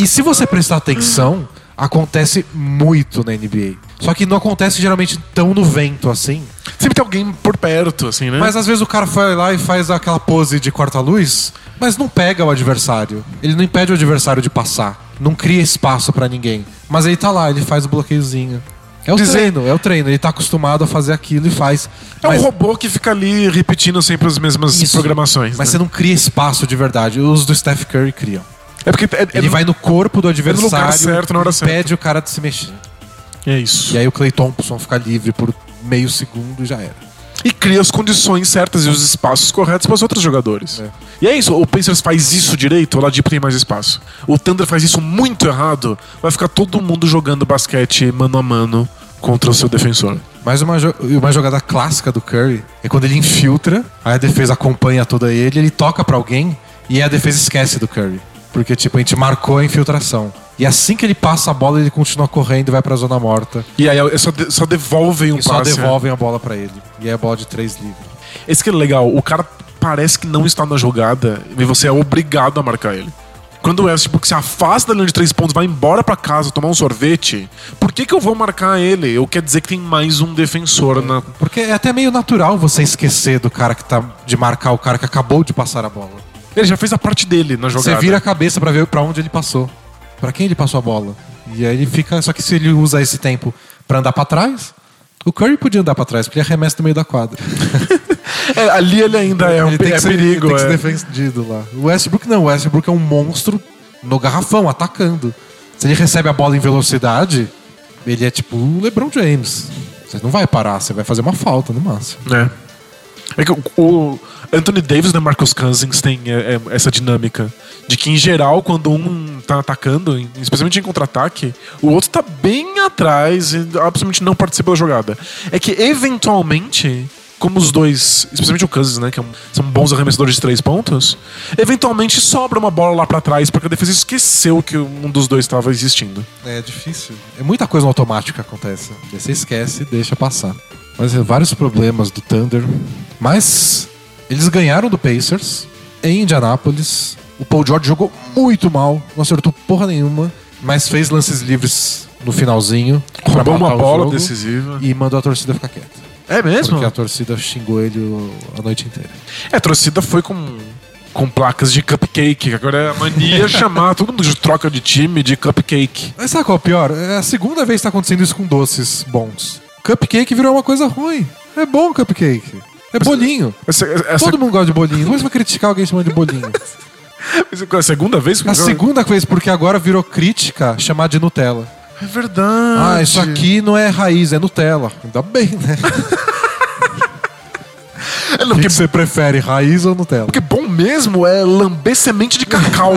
E se você prestar atenção, acontece muito na NBA. Só que não acontece geralmente tão no vento assim. Sempre tem alguém por perto, assim, né? Mas às vezes o cara foi lá e faz aquela pose de corta-luz, mas não pega o adversário. Ele não impede o adversário de passar. Não cria espaço pra ninguém. Mas ele tá lá, ele faz o bloqueiozinho. É o Dizer- treino, é o treino. Ele tá acostumado a fazer aquilo e faz. é um Mas- robô que fica ali repetindo sempre as mesmas Isso. programações. Mas né? você não cria espaço de verdade. Os do Steph Curry criam. É porque é, é Ele no- vai no corpo do adversário lugar certo, na hora e certa. impede o cara de se mexer. É isso. E aí o Clay Thompson fica livre por meio segundo e já era. E cria as condições certas e os espaços corretos para os outros jogadores. É. E é isso, o Pacers faz isso direito, o Ladipo tem mais espaço. O Thunder faz isso muito errado, vai ficar todo mundo jogando basquete mano a mano contra o seu defensor. Mas uma, jo- uma jogada clássica do Curry é quando ele infiltra, aí a defesa acompanha toda ele, ele toca pra alguém e a defesa esquece do Curry. Porque, tipo, a gente marcou a infiltração. E assim que ele passa a bola, ele continua correndo e vai pra zona morta. E aí só, de- só devolvem um E só passe. devolvem a bola pra ele. E é a bola de três livre. Esse que é legal, o cara parece que não está na jogada e você é obrigado a marcar ele. Quando o Westbrook se afasta da linha de três pontos, vai embora pra casa tomar um sorvete, por que, que eu vou marcar ele? Eu quer dizer que tem mais um defensor na. Porque é até meio natural você esquecer do cara que tá. de marcar o cara que acabou de passar a bola. Ele já fez a parte dele na jogada. Você vira a cabeça pra ver pra onde ele passou. Pra quem ele passou a bola. E aí ele fica. Só que se ele usa esse tempo pra andar pra trás, o Curry podia andar pra trás, porque ele arremessa no meio da quadra. [LAUGHS] É, ali ele ainda é um ele tem é que ser, perigo. Ele tem que é. ser defendido lá. O Westbrook não. O Westbrook é um monstro no garrafão, atacando. Se ele recebe a bola em velocidade, ele é tipo o LeBron James. Você não vai parar, você vai fazer uma falta no máximo. É. É que o, Anthony Davis e Marcus Cousins tem é, é, essa dinâmica. De que, em geral, quando um tá atacando, especialmente em contra-ataque, o outro tá bem atrás e absolutamente não participa da jogada. É que, eventualmente, como os dois, especialmente o Cousins, né, que é são bons arremessadores de três pontos, eventualmente sobra uma bola lá pra trás, porque a defesa esqueceu que um dos dois estava existindo. É difícil. É muita coisa no automático que acontece. Você esquece e deixa passar. Mas é vários problemas do Thunder. Mas eles ganharam do Pacers em Indianápolis. O Paul George jogou muito mal, não acertou porra nenhuma, mas fez lances livres no finalzinho. Roubou uma bola decisiva. E mandou a torcida ficar quieta. É mesmo? Porque a torcida xingou ele a noite inteira. É, a torcida foi com, com placas de cupcake. Agora é a mania chamar todo mundo de troca de time de cupcake. Mas sabe qual é o pior? É a segunda vez que tá acontecendo isso com doces bons. Cupcake virou uma coisa ruim. É bom cupcake. É bolinho. Essa, essa, Todo mundo gosta de bolinho. Como você vai criticar alguém chamando de bolinho? [LAUGHS] é a segunda vez que A segunda coisa, porque agora virou crítica chamar de Nutella. É verdade. Ah, isso aqui não é raiz, é Nutella. Ainda bem, né? [LAUGHS] É, não, O que porque, você prefere, raiz ou Nutella? porque bom mesmo é lamber semente de cacau.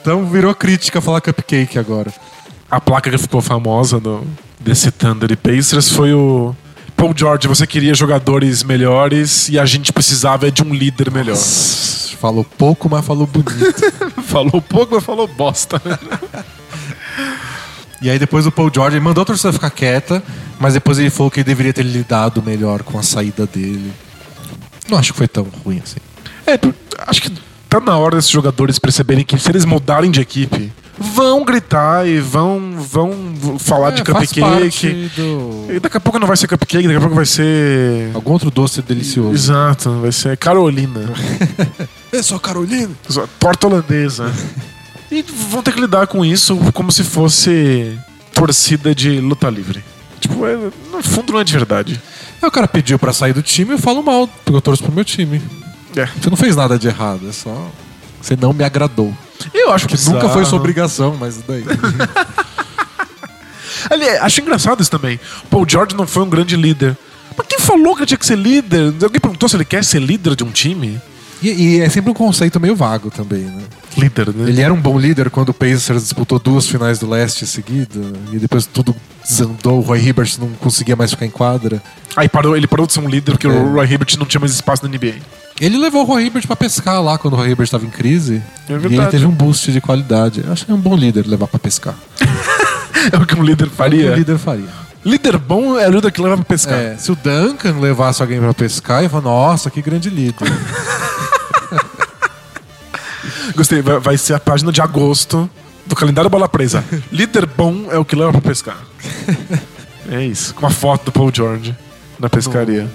Então virou crítica falar cupcake agora. a placa que ficou famosa do, desse Thunder e Pacers foi o. Paul George, você queria jogadores melhores e a gente precisava de um líder melhor. Falou pouco, mas falou bonito. [LAUGHS] falou pouco, mas falou bosta. [LAUGHS] e aí depois o Paul George mandou a torcida ficar quieta, mas depois ele falou que ele deveria ter lidado melhor com a saída dele. Não acho que foi tão ruim assim. É, acho que tá na hora desses jogadores perceberem que se eles mudarem de equipe, vão gritar e vão, vão falar É, de faz cupcake. parte do- E daqui a pouco não vai ser cupcake, daqui a pouco vai ser. Algum outro doce delicioso. Exato, vai ser Carolina. [LAUGHS] É só Carolina. Torta holandesa. [LAUGHS] E vão ter que lidar com isso como se fosse torcida de luta livre. Tipo, é- no fundo não é de verdade. Aí o cara pediu pra sair do time, eu falo mal, porque eu torço pro meu time. É. Você não fez nada de errado, é só. Você não me agradou. Eu acho que Nunca foi sua obrigação, mas daí. [LAUGHS] Ali, acho engraçado isso também. Paul George não foi um grande líder. Mas quem falou que ele tinha que ser líder? Alguém perguntou se ele quer ser líder de um time? E, e é sempre um conceito meio vago também, né? Líder, né? Ele era um bom líder quando o Pacers disputou duas finais do leste seguida, e depois tudo desandou, o Roy Hibbert não conseguia mais ficar em quadra. Aí parou, ele parou de ser um líder porque É. o Roy Hibbert não tinha mais espaço na NBA. Ele levou o Roy Hibbert pra pescar lá quando o Roy Hibbert estava em crise. É e ele teve um boost de qualidade. Eu acho que é um bom líder levar pra pescar. [LAUGHS] É o que um líder É o que faria. o líder faria. Líder bom é o líder que leva pra pescar. É, se o Duncan levasse alguém pra pescar, ia falar, nossa, que grande líder. [LAUGHS] Gostei, vai, vai ser a página de agosto do calendário Bola Presa. [LAUGHS] líder bom é o que leva pra pescar. É isso. Com uma foto do Paul George na pescaria.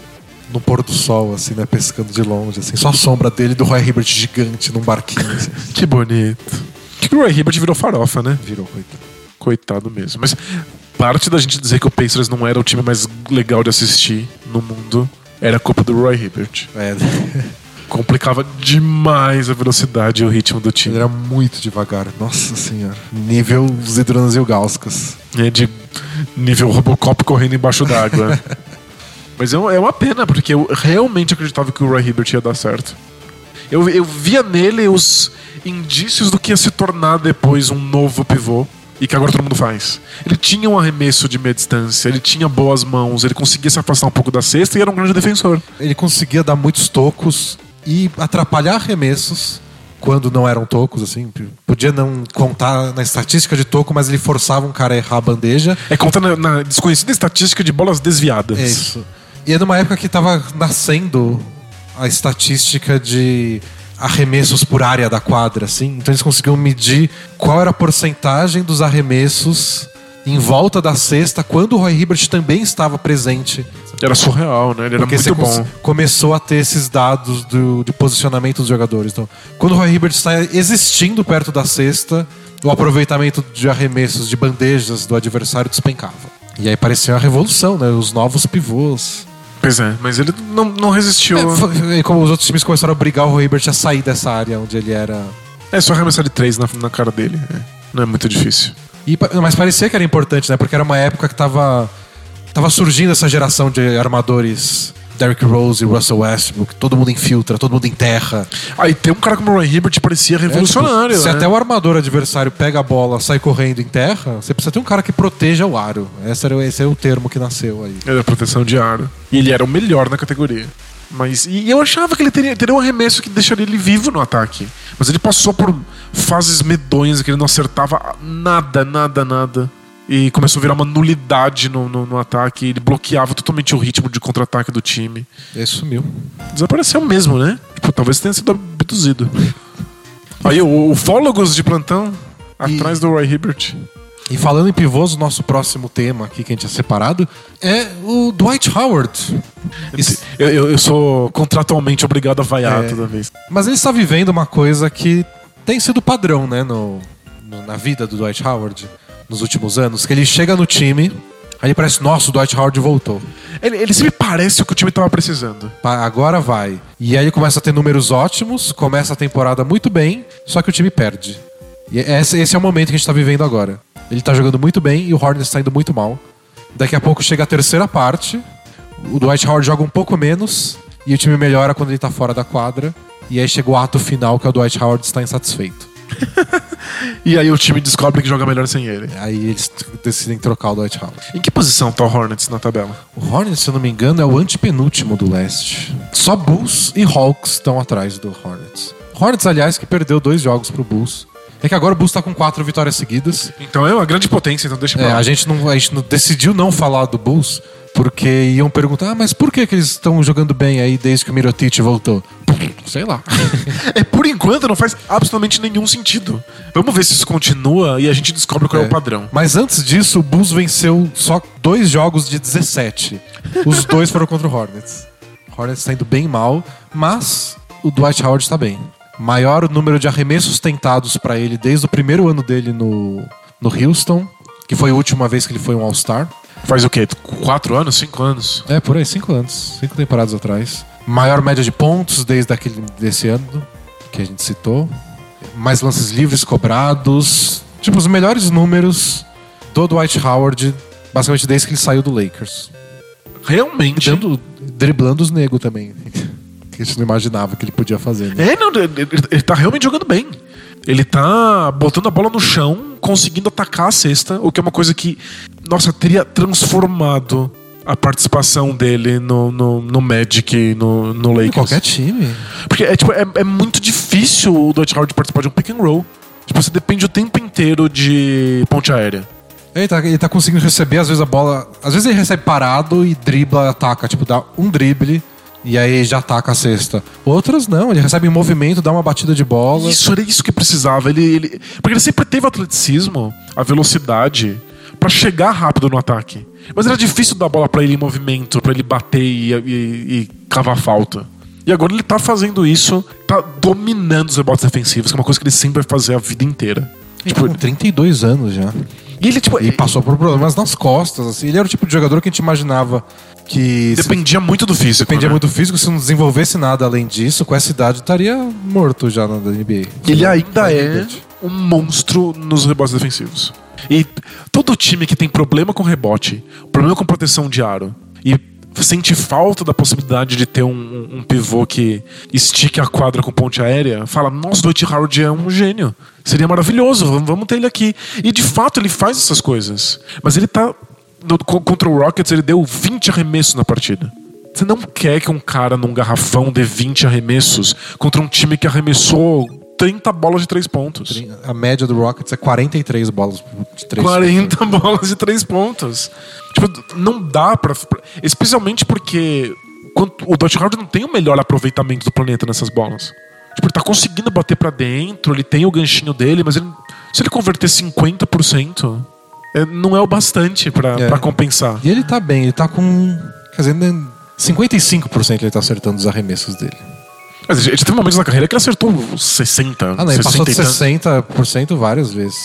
No pôr do sol, assim, né? Pescando de longe, assim. Só a sombra dele do Roy Hibbert gigante num barquinho. Assim. [LAUGHS] Que bonito. Que o Roy Hibbert virou farofa, né? Virou, coitado. Coitado mesmo. Mas parte da gente dizer que o Pacers não era o time mais legal de assistir no mundo era culpa do Roy Hibbert. É, [LAUGHS] Complicava demais a velocidade e o ritmo do ele time. era muito devagar. Nossa senhora. Nível Zidranas e o Gauskas. É de nível Robocop correndo embaixo d'água. [LAUGHS] Mas é é uma pena, porque eu realmente acreditava que o Roy Hibbert ia dar certo. Eu, eu via nele os indícios do que ia se tornar depois um novo pivô. E que agora todo mundo faz. Ele tinha um arremesso de meia distância, ele tinha boas mãos, ele conseguia se afastar um pouco da cesta e era um grande defensor. Ele conseguia dar muitos tocos e atrapalhar arremessos quando não eram tocos, assim. Podia não contar na estatística de toco, mas ele forçava um cara a errar a bandeja. É contando na, na desconhecida estatística de bolas desviadas. É isso. E é numa época que tava nascendo a estatística de arremessos por área da quadra, assim. Então eles conseguiam medir qual era a porcentagem dos arremessos em volta da cesta quando o Roy Hibbert também estava presente. Era surreal, né? Ele era Porque muito bom. começou a ter esses dados do, de posicionamento dos jogadores. Então, quando o Roy Hibbert está existindo perto da cesta, o aproveitamento de arremessos de bandejas do adversário despencava. E aí parecia uma revolução, né? Os novos pivôs. Pois é, mas ele não, não resistiu. É, foi- e como os outros times começaram a obrigar o Roy Hibbert a sair dessa área onde ele era. É só arremessar de três na, na cara dele. é. Não é muito difícil. E mas parecia que era importante, né? Porque era uma época que tava, tava surgindo essa geração de armadores. Derrick Rose e Russell Westbrook, todo mundo infiltra, todo mundo enterra. Aí tem um cara como o Roy Hibbert parecia É, tipo, revolucionário. se né? até o armador adversário pega a bola, sai correndo em terra, você precisa ter um cara que proteja o aro. Esse, era, esse é o termo que nasceu aí. Era proteção de aro. E ele era o melhor na categoria. Mas e eu achava que ele teria, teria um arremesso que deixaria ele vivo no ataque. Mas ele passou por fases medonhas que ele não acertava nada, nada, nada. E começou a virar uma nulidade no, no, no ataque. Ele bloqueava totalmente o ritmo de contra-ataque do time. Ele sumiu. Desapareceu mesmo, né? Tipo, talvez tenha sido abduzido. [LAUGHS] Aí, o ufólogos de plantão E- atrás do Roy Hibbert. E falando em pivôs, o nosso próximo tema aqui que a gente tinha separado é o Dwight Howard. Eu, eu, eu sou contratualmente obrigado a vaiar É. toda vez. Mas ele está vivendo uma coisa que tem sido padrão, né, no, no- na vida do Dwight Howard nos últimos anos, que ele chega no time, aí ele parece, nossa, o Dwight Howard voltou. Ele, ele sempre parece o que o time tava precisando. Agora vai. E aí ele começa a ter números ótimos, começa a temporada muito bem, só que o time perde. E esse, esse é o momento que a gente tá vivendo agora. Ele tá jogando muito bem e o Hornets tá indo muito mal. Daqui a pouco chega a terceira parte, o Dwight Howard joga um pouco menos e o time melhora quando ele tá fora da quadra. E aí chega o ato final que é o Dwight Howard está insatisfeito. [LAUGHS] E aí o time descobre que joga melhor sem ele. Aí eles decidem trocar o Dwight Howard. Em que posição tá o Hornets na tabela? O Hornets, se eu não me engano, é o antepenúltimo do leste. Só Bulls e Hawks estão atrás do Hornets. Hornets, aliás, que perdeu dois jogos pro Bulls. É que agora o Bulls tá com quatro vitórias seguidas. Então é uma grande potência, então deixa pra É, lá. a, gente não, a gente não- decidiu não falar do Bulls porque iam perguntar, ah, mas por que, que eles estão jogando bem aí desde que o Mirotic voltou? [LAUGHS] Sei lá. É, por enquanto não faz absolutamente nenhum sentido. Vamos ver se isso continua e a gente descobre qual é, É. o padrão. Mas antes disso, o Bulls venceu só dois jogos de 17. Os [LAUGHS] dois foram contra o Hornets. O Hornets tá indo bem mal, mas o Dwight Howard está bem. Maior número de arremessos tentados para ele desde o primeiro ano dele no, no Houston, que foi a última vez que ele foi um All-Star. Faz o quê? Quatro anos? Cinco anos? É, por aí, cinco anos. Cinco temporadas atrás. Maior média de pontos desde aquele, desse ano que a gente citou. Mais lances livres cobrados. Tipo, os melhores números do Dwight Howard, basicamente desde que ele saiu do Lakers. Realmente. Dando, driblando os negros também. [LAUGHS] Que a gente não imaginava que ele podia fazer. Né? É, não, ele, ele- tá realmente jogando bem. Ele tá botando a bola no chão, conseguindo atacar a cesta, o que é uma coisa que, nossa, teria transformado a participação dele no, no, no Magic, no, no Em Lakers. qualquer time. Porque é, tipo, é, é muito difícil o Dwight Howard participar de um pick and roll. Tipo, você depende o tempo inteiro de ponte aérea. Ele tá, ele tá conseguindo receber, às vezes, a bola. Às vezes ele recebe parado e dribla, ataca. Tipo, dá um drible e aí já ataca a cesta. Outras não, ele recebe em movimento, dá uma batida de bola. Isso era isso que precisava. Ele, ele- porque ele sempre teve o atleticismo, a velocidade, pra chegar rápido no ataque. Mas era difícil dar a bola pra ele em movimento, pra ele bater e, e- e cavar falta. E agora ele tá fazendo isso, tá dominando os rebotes defensivos, que é uma coisa que ele sempre vai fazer a vida inteira. Tipo, com 32 anos já. E ele, tipo, E passou por problemas nas costas, assim. Ele era o tipo de jogador que a gente imaginava que se dependia muito do físico. dependia né? muito do físico, se não desenvolvesse nada além disso, com essa idade estaria morto já na NBA. Ele ainda é Verdade. um monstro nos rebotes defensivos. E todo time que tem problema com rebote, problema com proteção de aro, e sente falta da possibilidade de ter um, um pivô que estique a quadra com ponte aérea, fala: Nossa, Dwight Howard é um gênio. Seria maravilhoso, vamos, vamos ter ele aqui. E de fato ele faz essas coisas. Mas ele tá. No- co- contra o Rockets, ele deu 20 arremessos na partida. Você não quer que um cara num garrafão dê 20 arremessos contra um time que arremessou 30 bolas de 3 pontos. A média do Rockets é 43 bolas de 3 40 [LAUGHS] bolas de 3 pontos. Tipo, não dá pra. Especialmente porque o Dutch Howard não tem o melhor aproveitamento do planeta nessas bolas. Tipo, ele tá conseguindo bater pra dentro, ele tem o ganchinho dele, mas ele- se ele converter 50%, é, não é o bastante pra, É. compensar. E ele tá bem, ele tá com. Quer dizer, né, 55% ele tá acertando os arremessos dele. Mas ele teve momentos na carreira que ele acertou 60%. Ah, não, ele passou de e tanto. 60% várias vezes.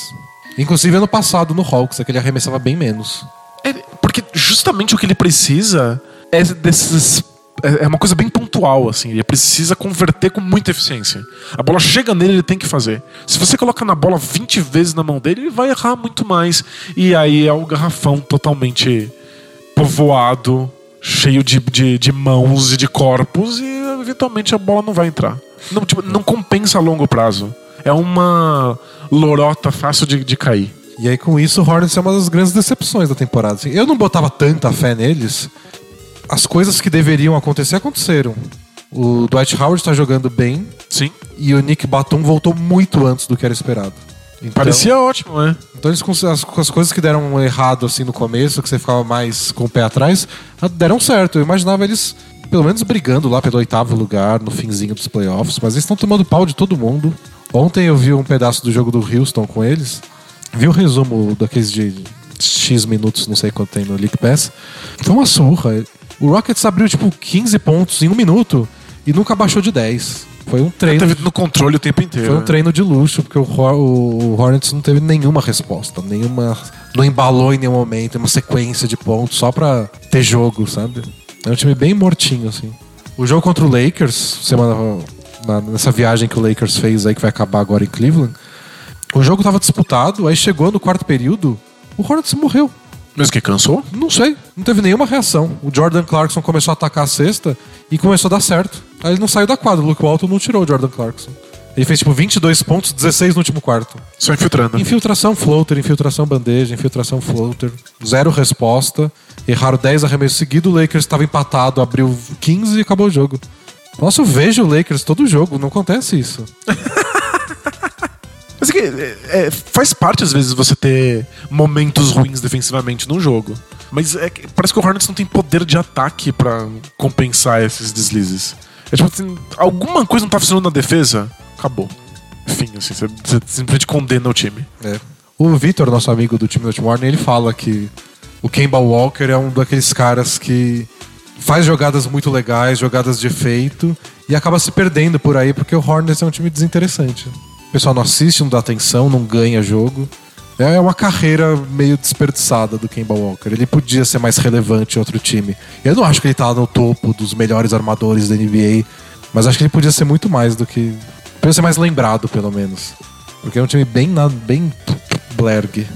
Inclusive ano passado no Hawks, é que ele arremessava bem menos. É, porque justamente o que ele precisa é desses. É é uma coisa bem pontual, assim. Ele precisa converter com muita eficiência. A bola chega nele, ele tem que fazer. Se você coloca na bola 20 vezes na mão dele, ele vai errar muito mais. E aí é o garrafão totalmente povoado, cheio de, de, de mãos e de corpos, e eventualmente a bola não vai entrar. Não, tipo, não compensa a longo prazo. É uma lorota fácil de, de cair. E aí com isso o Hornets é uma das grandes decepções da temporada. assim. Eu não botava tanta fé neles. As coisas que deveriam acontecer aconteceram. O Dwight Howard tá jogando bem Sim. e o Nick Batum voltou muito antes do que era esperado. Então, Parecia ótimo, né? Então eles as, as coisas que deram errado assim no começo, que você ficava mais com o pé atrás, ah, deram certo. Eu imaginava eles pelo menos brigando lá pelo oitavo lugar no finzinho dos playoffs, mas eles estão tomando pau de todo mundo. Ontem eu vi um pedaço do jogo do Houston com eles. Vi o resumo daqueles de X minutos, não sei quanto tem no League Pass. Foi uma surra. O Rockets abriu tipo 15 pontos em um minuto e nunca baixou de 10. Foi um treino. Teve no controle o tempo inteiro. Foi um né? treino de luxo, porque o, Hor- o Hornets não teve nenhuma resposta, nenhuma. Não embalou em nenhum momento, uma sequência de pontos só pra ter jogo, sabe? É um time bem mortinho, assim. O jogo contra o Lakers, semana, na- nessa viagem que o Lakers fez aí, que vai acabar agora em Cleveland, o jogo tava disputado, aí chegou no quarto período, o Hornets morreu. Mas que cansou? Não sei, não teve nenhuma reação. O Jordan Clarkson começou a atacar a cesta e começou a dar certo. Aí ele não saiu da quadra, o Luke Walton não tirou o Jordan Clarkson. Ele fez tipo 22 pontos, 16 no último quarto. Só infiltrando. Infiltração floater, infiltração bandeja, infiltração floater. Zero resposta. Erraram 10 arremessos seguidos, o Lakers estava empatado, abriu 15 e acabou o jogo. Nossa, eu vejo o Lakers todo jogo, não acontece isso. [LAUGHS] Mas é que, é, é, faz parte, às vezes, você ter momentos ruins defensivamente num jogo. Mas é que parece que o Hornets não tem poder de ataque pra compensar esses deslizes. É tipo assim, alguma coisa não tá funcionando na defesa, acabou. Fim, assim, você, você simplesmente condena o time. É. O Vitor, nosso amigo do time do Warner, ele fala que o Kemba Walker é um daqueles caras que faz jogadas muito legais, jogadas de efeito, e acaba se perdendo por aí porque o Hornets é um time desinteressante. O pessoal não assiste, não dá atenção, não ganha jogo. É uma carreira meio desperdiçada do Kemba Walker. Ele podia ser mais relevante em outro time. Eu não acho que ele tá no topo dos melhores armadores da NBA, mas acho que ele podia ser muito mais do que. Podia ser mais lembrado, pelo menos. Porque é um time bem, bem blerg,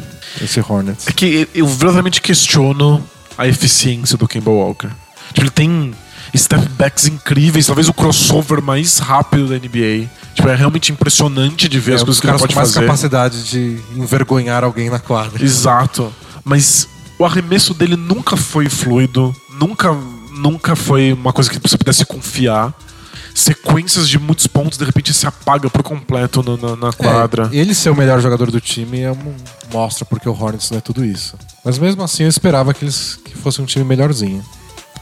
esse Hornets. É que eu verdadeiramente questiono a eficiência do Kemba Walker. Tipo, ele tem step backs incríveis, talvez o crossover mais rápido da NBA. Tipo, é realmente impressionante de ver é, as coisas que ele pode com mais fazer. capacidade de envergonhar alguém na quadra. Exato. Mas o arremesso dele nunca foi fluido, nunca, nunca foi uma coisa que você pudesse confiar. Sequências de muitos pontos, de repente se apaga por completo na, na, na quadra. É, ele ser o melhor jogador do time é um, mostra porque o Hornets não é tudo isso. Mas mesmo assim eu esperava que eles que fosse um time melhorzinho.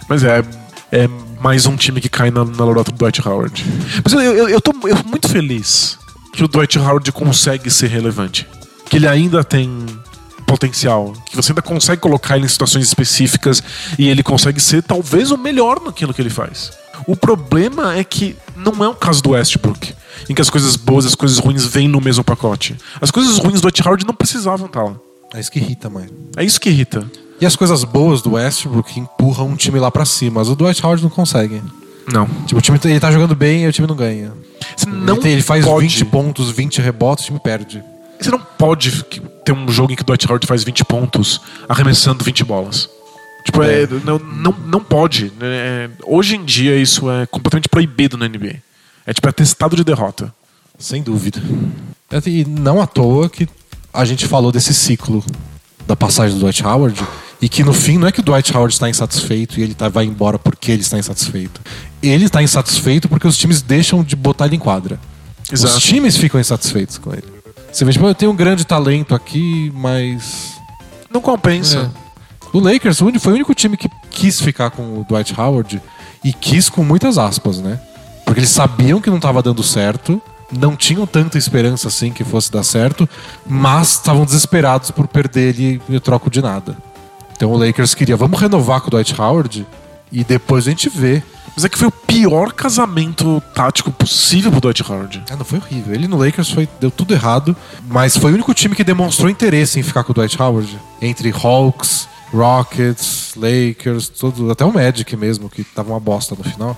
Mas é, é mais um time que cai na, na lorota do Dwight Howard. Mas eu, eu, eu tô eu muito feliz que o Dwight Howard consegue ser relevante. Que ele ainda tem potencial. Que você ainda consegue colocar ele em situações específicas e ele consegue ser talvez o melhor naquilo que ele faz. O problema é que não é o caso do Westbrook, em que as coisas boas e as coisas ruins vêm no mesmo pacote. As coisas ruins do Dwight Howard não precisavam estar lá. É isso que irrita, mãe. É isso que irrita. E as coisas boas do Westbrook empurram um time lá para cima, mas o Dwight Howard não consegue. Não. Tipo, o time ele tá jogando bem e o time não ganha. Você não ele, tem, ele faz pode. 20 pontos, 20 rebotes, o time perde. Você não pode ter um jogo em que o Dwight Howard faz 20 pontos arremessando 20 bolas. Tipo, é. É, não, não, não pode. É, hoje em dia isso é completamente proibido na NBA. É tipo, é testado de derrota. Sem dúvida. E não à toa que a gente falou desse ciclo da passagem do Dwight Howard e que no fim não é que o Dwight Howard está insatisfeito e ele tá, vai embora porque ele está insatisfeito. Ele está insatisfeito porque os times deixam de botar ele em quadra. Exato. Os times ficam insatisfeitos com ele. Você vê, tipo, eu tenho um grande talento aqui, mas. Não compensa. É. O Lakers foi o único time que quis ficar com o Dwight Howard e quis com muitas aspas, né? Porque eles sabiam que não estava dando certo, não tinham tanta esperança assim que fosse dar certo, mas estavam desesperados por perder ele e troco de nada. Então o Lakers queria, vamos renovar com o Dwight Howard e depois a gente vê. Mas é que foi o pior casamento tático possível pro Dwight Howard. É, não foi horrível. Ele no Lakers foi, deu tudo errado, mas foi o único time que demonstrou interesse em ficar com o Dwight Howard. Entre Hawks, Rockets, Lakers, tudo, até o Magic mesmo, que tava uma bosta no final.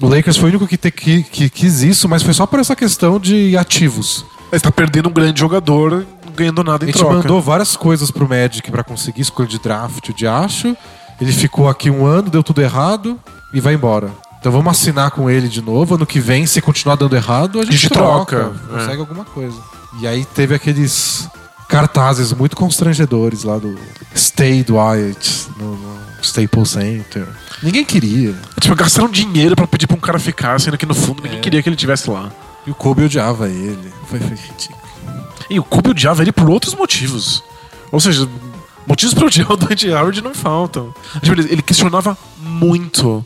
O Lakers foi o único que, te, que, que quis isso, mas foi só por essa questão de ativos. Está perdendo um grande jogador, ganhando nada em A gente troca. mandou várias coisas pro Magic para conseguir escolha de draft, de acho. Ele ficou aqui um ano, deu tudo errado e vai embora. Então vamos assinar com ele de novo. Ano que vem, se continuar dando errado, a gente, A gente troca. troca, Consegue alguma coisa. E aí teve aqueles cartazes muito constrangedores lá do Stay Dwight no, no Staples Center. Ninguém queria. Tipo, gastaram dinheiro pra pedir pra um cara ficar, sendo que no fundo ninguém queria que ele estivesse lá. E o Kobe odiava ele. Foi, foi ridículo. E o Kobe odiava ele por outros motivos. Ou seja, motivos pra odiar o Dwight Howard não faltam. Tipo, ele, ele questionava muito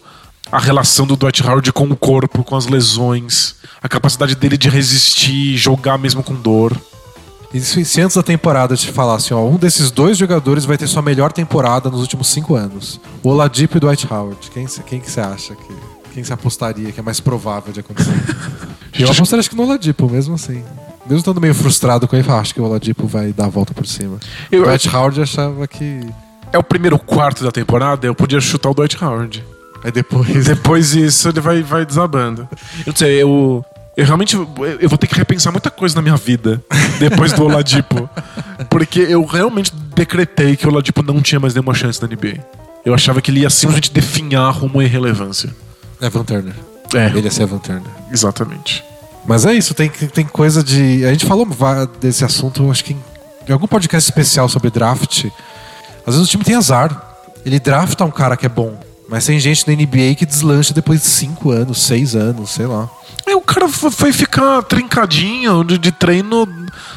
a relação do Dwight Howard com o corpo, com as lesões, a capacidade dele de resistir, jogar mesmo com dor. E se, antes da temporada te falasse, ó, um desses dois jogadores vai ter sua melhor temporada nos últimos cinco anos. O Oladipo e o Dwight Howard. Quem, quem que você acha que... Quem você apostaria que é mais provável de acontecer? [LAUGHS] eu apostaria acho que no Oladipo, mesmo assim. Mesmo estando meio frustrado com ele, eu acho que o Oladipo vai dar a volta por cima. Eu- o Dwight Howard achava que... É o primeiro quarto da temporada, eu podia chutar o Dwight Howard. Aí depois... [LAUGHS] Depois disso, ele vai, vai desabando. Eu não sei, eu. Eu realmente eu vou ter que repensar muita coisa na minha vida depois do Oladipo. [LAUGHS] Porque eu realmente decretei que o Oladipo não tinha mais nenhuma chance na NBA. Eu achava que ele ia simplesmente definhar rumo à irrelevância. Evan Turner. É. Ele ia ser Evan Turner. Exatamente. Mas é isso, tem, tem coisa de. A gente falou desse assunto, acho que em, em algum podcast especial sobre draft. Às vezes o time tem azar. Ele drafta um cara que é bom. Mas tem gente na NBA que deslancha depois de 5 anos, 6 anos, sei lá. Aí o cara fo- foi ficar trincadinho de, de treino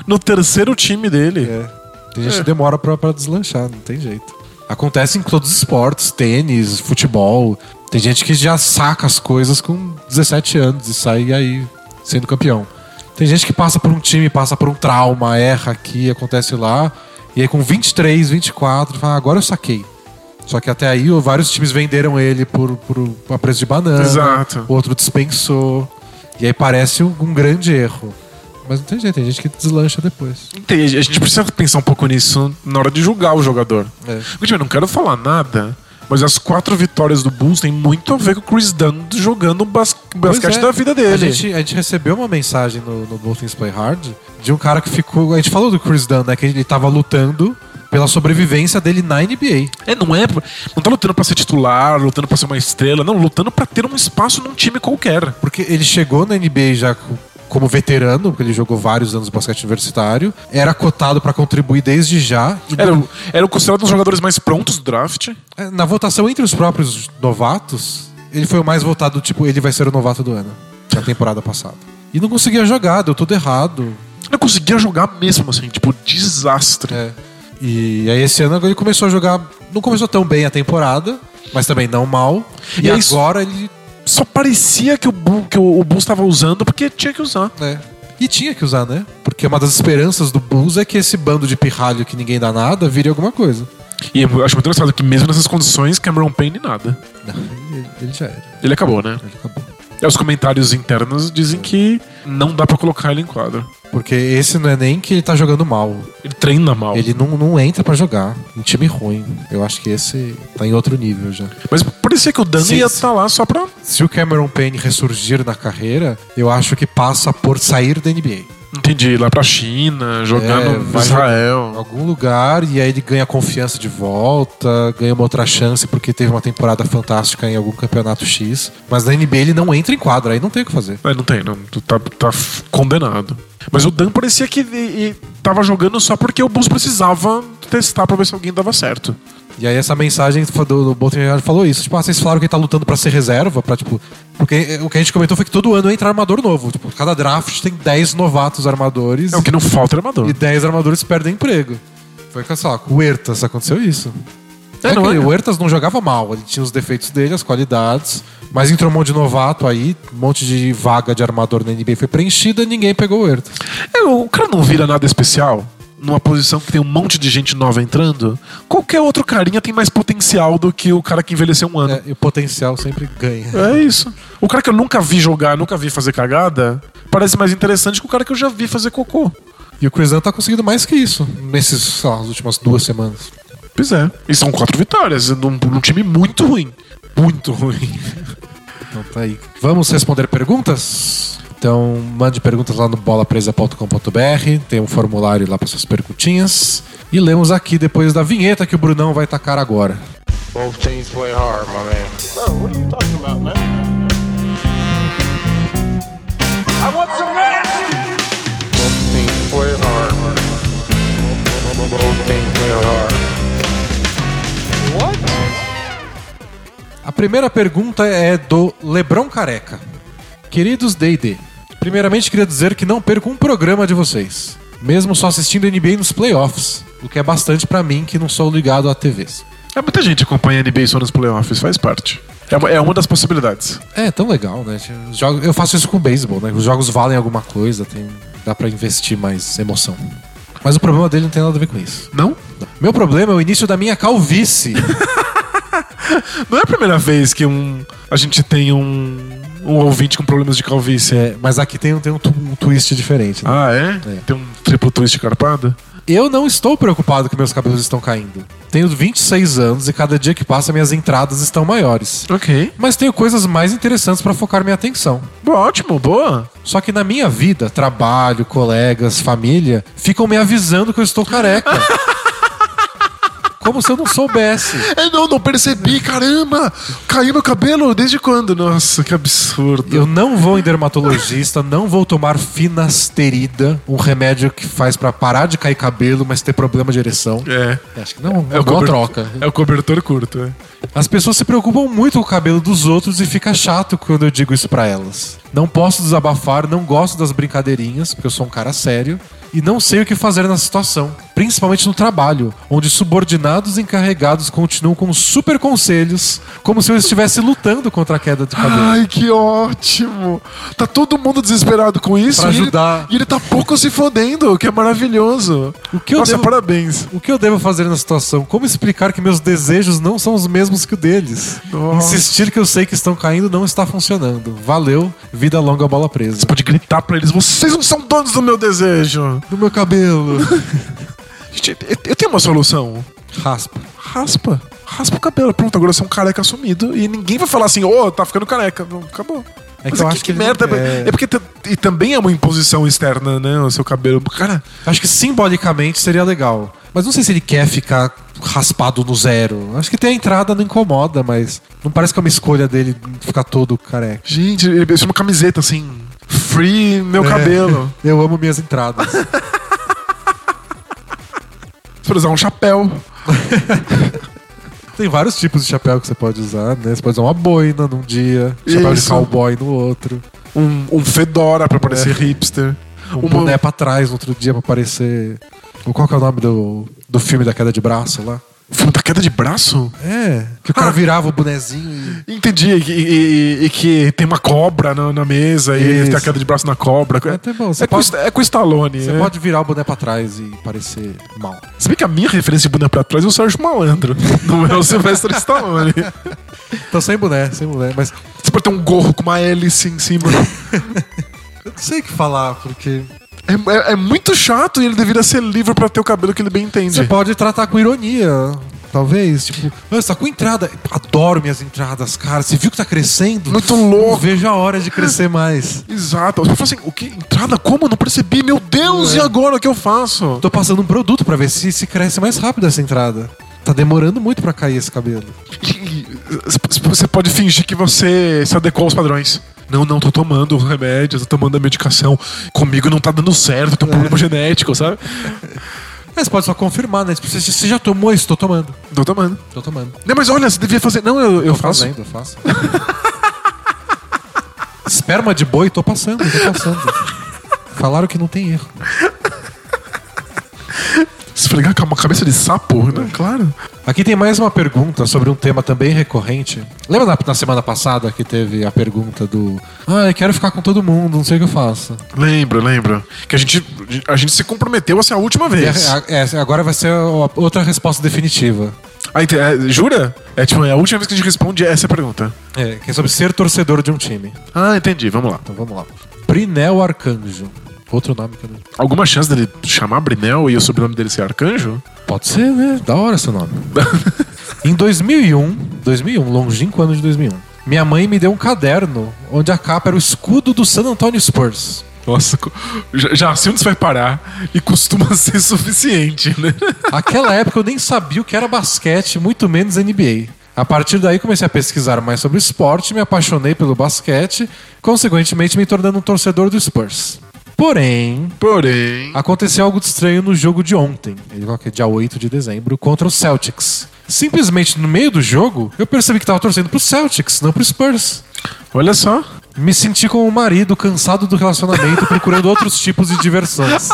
no terceiro time dele. É. Tem gente É. que demora pra, pra deslanchar, não tem jeito. Acontece em todos os esportes, tênis, futebol. Tem gente que já saca as coisas com 17 anos e sai aí sendo campeão. Tem gente que passa por um time, passa por um trauma, erra aqui, acontece lá. E aí com 23, 24, fala, "Ah, agora eu saquei. Só que até aí vários times venderam ele por, por a preço de banana. Exato. Outro dispensou. E aí parece um, um grande erro. Mas não tem jeito, tem gente que deslancha depois. Tem- a gente precisa pensar um pouco nisso na hora de julgar o jogador. É. Porque, eu não quero falar nada, mas as quatro vitórias do Bulls têm muito a ver com o Chris Dunn jogando o bas basquete é. da vida dele. A gente, a gente recebeu uma mensagem no, no Things Play Hard de um cara que ficou. A gente falou do Chris Dunn, né? Que ele tava lutando pela sobrevivência dele na NBA. É, não é. Não tá lutando pra ser titular, lutando pra ser uma estrela, não, lutando pra ter um espaço num time qualquer. Porque ele chegou na NBA já como veterano, porque ele jogou vários anos de basquete universitário, era cotado pra contribuir desde já. E Era, era considerado um dos jogadores mais prontos do draft. É, Na votação entre os próprios novatos, ele foi o mais votado, tipo, ele vai ser o novato do ano, na temporada passada. E não conseguia jogar, deu tudo errado. Não conseguia jogar mesmo, assim, tipo, desastre. É. E aí esse ano ele começou a jogar. Não começou tão bem a temporada, mas também não mal. E, E é isso- agora ele. Só parecia que o, Bull, que o, o Bulls estava usando porque tinha que usar. É. E tinha que usar, né? Porque uma das esperanças do Bulls é que esse bando de pirralho que ninguém dá nada vire alguma coisa. E eu acho muito engraçado que mesmo nessas condições, Cameron Payne nada. Não, ele, ele já era. Ele acabou, né? Ele acabou. É, os comentários internos dizem que não dá pra colocar ele em quadro. Porque esse não é nem que ele tá jogando mal. Ele treina mal. Ele não, não entra pra jogar. Um time ruim. Eu acho que esse tá em outro nível já. Mas parecia que o Dan Sim, ia estar lá só pra. Se o Cameron Payne ressurgir na carreira, eu acho que passa por sair da NBA. Entendi, lá pra China, jogar É, no Israel. algum lugar e aí ele ganha confiança de volta, ganha uma outra chance porque teve uma temporada fantástica em algum campeonato X. Mas na NBA ele não entra em quadra, aí não tem o que fazer. É, não tem, não. Tu tá, tá condenado. Mas o Dan parecia que e- e tava jogando só porque o Bulls precisava testar pra ver se alguém dava certo. E aí essa mensagem do, do Bolton falou isso. Tipo, ah, vocês falaram que ele tá lutando pra ser reserva, pra tipo. Porque o que a gente comentou foi que todo ano entra armador novo. Tipo, cada draft tem 10 novatos armadores É o que não falta é armador. e 10 armadores perdem emprego. Foi com, lá, com o Huertas aconteceu isso. É, É, não é? O Huertas não jogava mal, ele tinha os defeitos dele, as qualidades. Mas entrou um monte de novato aí, um monte de vaga de armador na NBA foi preenchida e ninguém pegou o Huertas. É, o cara não vira nada especial numa posição que tem um monte de gente nova entrando. Qualquer outro carinha tem mais potencial do que o cara que envelheceu um ano. É, e o potencial sempre ganha. É isso. O cara que eu nunca vi jogar, nunca vi fazer cagada, parece mais interessante que o cara que eu já vi fazer cocô. E o Chris Dunn tá conseguindo mais que isso nesses, sei lá, nas últimas duas semanas. Pois é. E são quatro vitórias num, num time muito ruim. Muito ruim. Então tá aí. Vamos responder perguntas? Então mande perguntas lá no bolapresa.com.br, tem um formulário lá para suas perguntinhas. E lemos aqui depois da vinheta que o Brunão vai tacar agora. Both teams play hard, my man. Bro, what are you talking about, man? I want some rest! Both teams play hard. Both teams play hard. A primeira pergunta é do Lebron Careca. Queridos D&D, primeiramente queria dizer que não perco um programa de vocês, mesmo só assistindo NBA nos playoffs, o que é bastante pra mim que não sou ligado a TVs. É muita gente acompanha NBA só nos playoffs, faz parte. É uma, é uma das possibilidades. É tão legal, né? Jogos- eu faço isso com o beisebol, né? Os jogos valem alguma coisa, tem, dá pra investir mais emoção. Mas o problema dele não tem nada a ver com isso. Não? Meu problema é o início da minha calvície. [LAUGHS] Não é a primeira vez que um, a gente tem um, um ouvinte com problemas de calvície. É, mas aqui tem, um- tem um, um twist diferente. né? Ah, é? É. Tem um triplo twist carpado? Eu não estou preocupado que meus cabelos estão caindo. Tenho 26 anos e cada dia que passa minhas entradas estão maiores. Ok. Mas tenho coisas mais interessantes pra focar minha atenção. Boa, ótimo, boa. Só que na minha vida, trabalho, colegas, família, ficam me avisando que eu estou careca. [LAUGHS] Como se eu não soubesse. É, não, não percebi, caramba! Caiu meu cabelo desde quando? Nossa, que absurdo. Eu não vou em dermatologista, não vou tomar finasterida, um remédio que faz pra parar de cair cabelo, mas ter problema de ereção. É. Acho que não, é, É uma cobertor- troca. É o cobertor curto, é. As pessoas se preocupam muito com o cabelo dos outros e fica chato quando eu digo isso pra elas. Não posso desabafar, não gosto das brincadeirinhas, porque eu sou um cara sério. E não sei o que fazer na situação, principalmente no trabalho, onde subordinados encarregados continuam com super conselhos, como se eu estivesse lutando contra a queda de cabelo. Ai, que ótimo! Tá todo mundo desesperado com isso Pra e ele- ajudar. E ele, tá pouco se fodendo, o que é maravilhoso. O que eu Nossa, devo- parabéns. O que eu devo fazer na situação? Como explicar que meus desejos não são os mesmos que o deles? Nossa. Insistir que eu sei que estão caindo não está funcionando. Valeu, vida longa bola presa. Você pode gritar pra eles: vocês não são donos do meu desejo. No meu cabelo. [LAUGHS] Gente, eu- tenho uma solução. Raspa. Raspa. Raspa o cabelo. Pronto, agora você é um careca assumido. E ninguém vai falar assim, ô, tá ficando careca. Acabou. É que Mas eu que, acho que ele merda. quer. É porque e também é uma imposição externa, né? O seu cabelo. Cara, Acho que simbolicamente seria legal. Mas não sei se ele quer ficar raspado no zero. Acho que tem a entrada, não incomoda, mas não parece que é uma escolha dele ficar todo careca. gente, ele fez uma camiseta assim. Free meu É. cabelo. [LAUGHS] Eu amo minhas entradas. [LAUGHS] Pode usar um chapéu. [LAUGHS] Tem vários tipos de chapéu que você pode usar, né? Você pode usar uma boina num dia, chapéu de Isso. cowboy no outro, Um, um fedora pra parecer hipster. um Uma- boné pra trás no outro dia pra parecer. Qual que é o nome do, do filme da queda de braço lá? Da queda de braço? É, que o cara Ah. virava o bonezinho e. Entendi. E, e- e- que tem uma cobra na, na mesa e ele Isso. tem a queda de braço na cobra. É até bom, você é, com, pode- é com o Stallone. Você é. pode virar o boné pra trás e parecer mal. Se bem que a minha referência de boné pra trás é o Sérgio Malandro. [LAUGHS] Não é o Sylvester Stallone. [LAUGHS] Então sem boné, sem boné. Mas Você pode ter um gorro com uma hélice em cima. [LAUGHS] eu não sei o que falar, porque. É, é- é muito chato e ele deveria ser livre pra ter o cabelo que ele bem entende. Você pode tratar com ironia. Talvez, tipo, "Ah, você tá com entrada. Adoro minhas entradas, cara. Você viu que tá crescendo? Muito louco. Não vejo a hora de crescer mais. [LAUGHS] Exato. Você fala assim, o que? Entrada como? Eu não percebi. Meu Deus, É. e agora o que eu faço? Tô passando um produto pra ver se, se cresce mais rápido essa entrada. Tá demorando muito pra cair esse cabelo. Você pode fingir que você se adequou aos padrões. Não, não, tô tomando remédio, tô tomando a medicação. Comigo não tá dando certo, tenho um problema genético, sabe? Mas pode só confirmar, né? Tipo, você, você já tomou isso? Tô tomando. Tô tomando. Tô tomando. Não, mas olha, você devia fazer. Não, eu, eu Tô faço. fazendo, eu faço. [LAUGHS] Esperma de boi, tô passando, tô passando. Falaram que não tem erro. Esfregar com uma cabeça de sapo, né? Claro. Aqui tem mais uma pergunta sobre um tema também recorrente. Lembra na, na semana passada que teve a pergunta do Ah, eu quero ficar com todo mundo, não sei o que eu faço. Lembra, lembra. Que a gente, a gente se comprometeu a ser a última E vez. a- é, agora vai ser a outra resposta definitiva. Ah, é, jura? É tipo, é a última vez que a gente responde essa pergunta. É, que é sobre ser torcedor de um time. Ah, entendi. Vamos lá. Então vamos lá. Brinel Arcanjo. Outro nome que eu não... Alguma chance dele chamar Brinel e o sobrenome dele ser Arcanjo? Pode ser, né? Da hora seu nome. [LAUGHS] em 2001, 2001, longínquo ano de 2001, minha mãe me deu um caderno onde a capa era o escudo do San Antonio Spurs. Nossa, já, já sei onde você vai parar e costuma [LAUGHS] ser suficiente, né? Aquela época eu nem sabia o que era basquete, muito menos NBA. A partir daí comecei a pesquisar mais sobre esporte, me apaixonei pelo basquete, consequentemente me tornando um torcedor do Spurs. Porém, Porém. aconteceu algo de estranho no jogo de ontem, ele é dia 8 de dezembro, contra o Celtics. Simplesmente no meio do jogo, eu percebi que estava torcendo pro Celtics, não pro Spurs. Olha só. Me senti como um marido cansado do relacionamento, [LAUGHS] procurando outros tipos de diversões.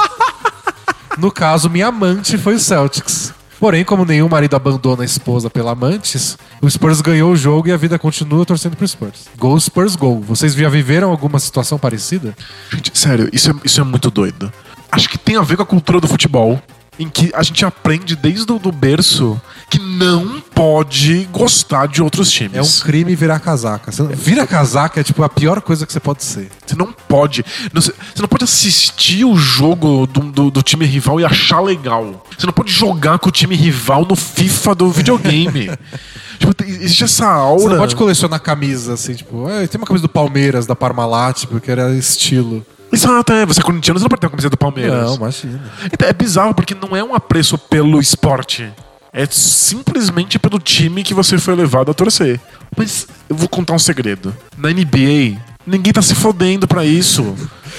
No caso, minha amante foi o Celtics. Porém, como nenhum marido abandona a esposa pela amantes, o Spurs ganhou o jogo e a vida continua torcendo pro Spurs. Gol Spurs, gol. Vocês já viveram alguma situação parecida? Gente, sério, isso é, isso é muito doido. Acho que tem a ver com a cultura do futebol. Em que a gente aprende desde o do berço que não pode gostar de outros times. É um crime virar casaca. Vira casaca é tipo a pior coisa que você pode ser. Você não pode. Você não pode assistir o jogo do, do- do time rival e achar legal. Você não pode jogar com o time rival no FIFA do videogame. [LAUGHS] tipo, existe essa aura. Você não pode colecionar camisa assim, tipo, "Ah, tem uma camisa do Palmeiras, da Parmalat, porque era estilo. Exato, é. Você é corintiano, você não pode ter uma camiseta do Palmeiras. Não, imagina. Então, é bizarro porque não é um apreço pelo esporte. É simplesmente pelo time que você foi levado a torcer. Mas eu vou contar um segredo. Na NBA, ninguém tá se fodendo pra isso.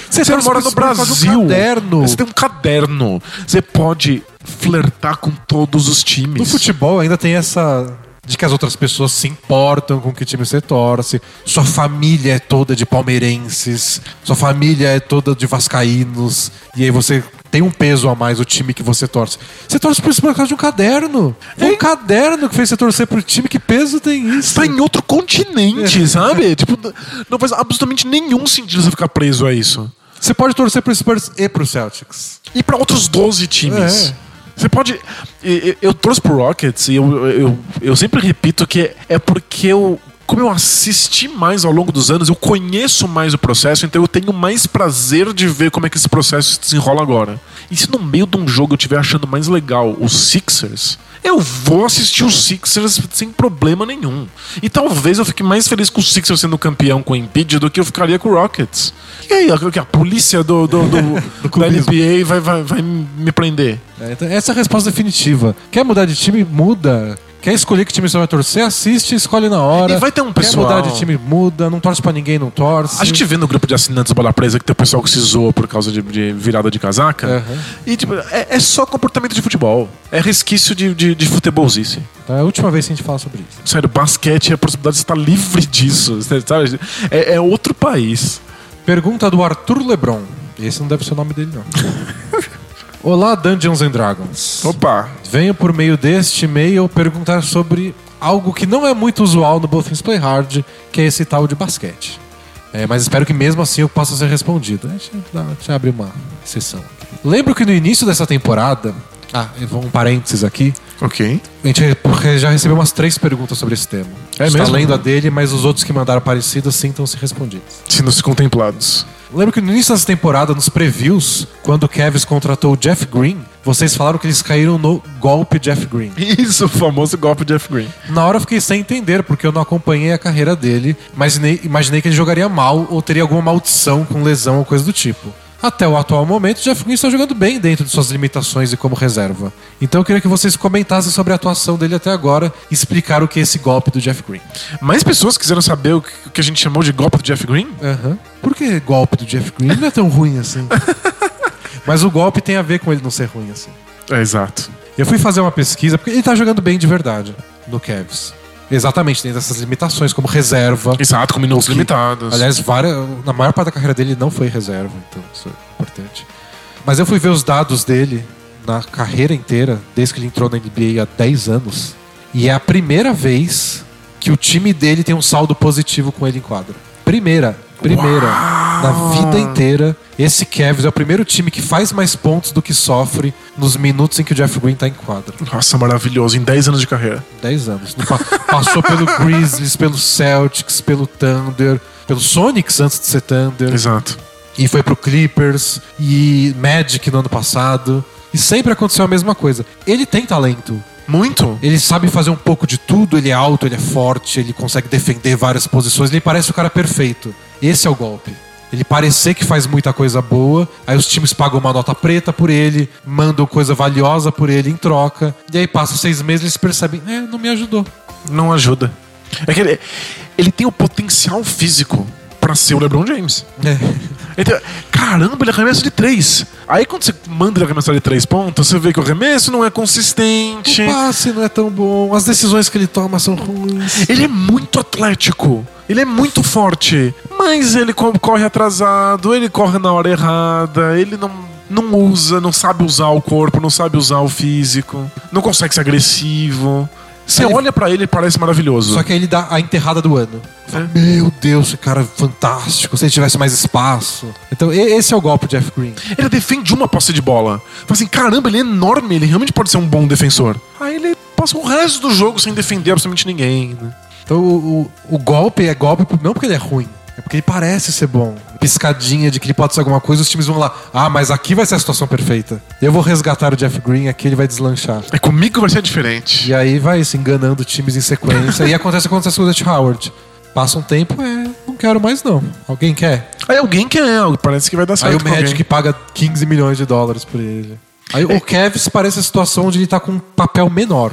Você, torce mora no Brasil. caderno. Você tem um caderno. Você pode flertar com todos os No times. futebol ainda tem essa de que as outras pessoas se importam com que time você torce, sua família é toda de palmeirenses, sua família é toda de vascaínos, e aí você tem um peso a mais o time que você torce. Você torce por isso por causa de um caderno. Foi um caderno que fez você torcer pro time, que peso tem isso? Tá em outro continente, sabe? [LAUGHS] Tipo, não faz absolutamente nenhum sentido você ficar preso a isso. Você pode torcer pro Spurs e pro Celtics. E pra outros 12 times. É. Você pode. Eu, trouxe pro Rockets e eu, eu, eu sempre repito que é porque eu. Como eu assisti mais ao longo dos anos, eu conheço mais o processo, então eu tenho mais prazer de ver como é que esse processo se desenrola agora. E se no meio de um jogo eu estiver achando mais legal os Sixers, eu vou assistir os Sixers sem problema nenhum. E talvez eu fique mais feliz com o Sixers sendo campeão com o Embiid do que eu ficaria com o Rockets. E aí, a, a polícia do, do, do, [LAUGHS] da clubismo. NBA vai, vai, vai me prender. É, então essa é a resposta definitiva. Quer mudar de time? Muda. Quer escolher que time você vai torcer? Assiste, escolhe na hora. E vai ter um pessoal- Quer mudar de time? Muda. Não torce pra ninguém, não torce. A gente vê no grupo de assinantes Bola Presa que tem o pessoal que se zoa por causa de, de virada de casaca. Aham. E tipo, é, é só comportamento de futebol. É resquício de, de, de futebolzice. Então é a última vez que a gente fala sobre isso. Sério, basquete é a possibilidade de estar livre disso. Sabe? É, é outro país. Pergunta do Arthur Lebron. Esse não deve ser o nome dele, não. [LAUGHS] Olá, Dungeons and Dragons. Opa. Venho por meio deste e-mail perguntar sobre algo que não é muito usual no Both Things Play Hard, que é esse tal de basquete. É, mas espero que mesmo assim eu possa ser respondido. Deixa deixa eu abrir uma sessão. Lembro que no início dessa temporada. Ah, vou um parênteses aqui. Ok. A gente já recebeu umas três perguntas sobre esse tema. É Está mesmo? lendo a dele, mas os outros que mandaram parecidas sintam-se respondidos. Sendo-se contemplados. Lembro que no início dessa temporada, nos previews, quando o Kevs contratou o Jeff Green, vocês falaram que eles caíram no golpe Jeff Green. Isso, o famoso golpe Jeff Green. Na hora eu fiquei sem entender, porque eu não acompanhei a carreira dele, mas imaginei, imaginei que ele jogaria mal ou teria alguma maldição com lesão ou coisa do tipo. Até o atual momento, Jeff Green está jogando bem dentro de suas limitações e como reserva. Então eu queria que vocês comentassem sobre a atuação dele até agora e explicar o que é esse golpe do Jeff Green. Mais pessoas quiseram saber o que o a gente chamou de golpe do Jeff Green? Aham. Por que golpe do Jeff Green? Ele não é tão ruim assim. [LAUGHS] Mas o golpe tem a ver com ele não ser ruim assim. É, exato. Eu fui fazer uma pesquisa, porque ele tá jogando bem de verdade no Cavs. Exatamente, dentro dessas limitações, como reserva. Exato, com minutos Que- limitados. Aliás, várias, na maior parte da carreira dele ele não foi reserva, então isso é importante. Mas eu fui ver os dados dele na carreira inteira, desde que ele entrou na NBA há 10 anos. E é a primeira vez que o time dele tem um saldo positivo com ele em quadra. Primeira, primeira. Na vida inteira, esse Cavs é o primeiro time que faz mais pontos do que sofre nos minutos em que o Jeff Green tá em quadra. Nossa, maravilhoso. Em 10 anos de carreira. 10 anos. Passou pelo Grizzlies, pelo Celtics, pelo Thunder, pelo Sonics antes de ser Thunder. Exato. E foi pro Clippers e Magic no ano passado. E sempre aconteceu a mesma coisa. Ele tem talento. Muito? Ele sabe fazer um pouco de tudo, ele é alto, ele é forte, ele consegue defender várias posições, ele parece o cara perfeito. Esse é o golpe. Ele parecer que faz muita coisa boa, aí os times pagam uma nota preta por ele, mandam coisa valiosa por ele em troca, e aí passa seis meses e eles percebem, é, não me ajudou. Não ajuda. É que ele, ele tem o potencial físico pra ser o LeBron James. É. Então, caramba, ele arremessa de três. Aí quando você manda ele arremessar de três pontos, você vê que o arremesso não é consistente. O passe não é tão bom, as decisões que ele toma são ruins. Ele é muito atlético. Ele é muito forte. Mas ele co- corre atrasado, ele corre na hora errada, ele não, não usa, não sabe usar o corpo, não sabe usar o físico, não consegue ser agressivo. Você Ele- olha pra ele e parece maravilhoso. Só que aí ele dá a enterrada do ano. Fala, Meu Deus, esse cara é fantástico. Se ele tivesse mais espaço. Então, esse é o golpe do Jeff Green. Ele defende uma posse de bola. Fala assim, caramba, ele é enorme, ele realmente pode ser um bom defensor. Aí ele passa o resto do jogo sem defender absolutamente ninguém. né? Então, o, o, o golpe é golpe não porque ele é ruim. É porque ele parece ser bom. Piscadinha de que ele pode ser alguma coisa, os times vão lá. Ah, mas aqui vai ser a situação perfeita. Eu vou resgatar o Jeff Green, aqui ele vai deslanchar. É comigo vai ser diferente. E aí vai se enganando times em sequência. e acontece o que acontece com o Dutch Howard. Passa um tempo, é, não quero mais não. Alguém quer? Aí alguém quer, parece que vai dar certo. Aí o Magic alguém. paga 15 milhões de dólares por ele. Aí o Cavs parece a situação onde ele tá com um papel menor.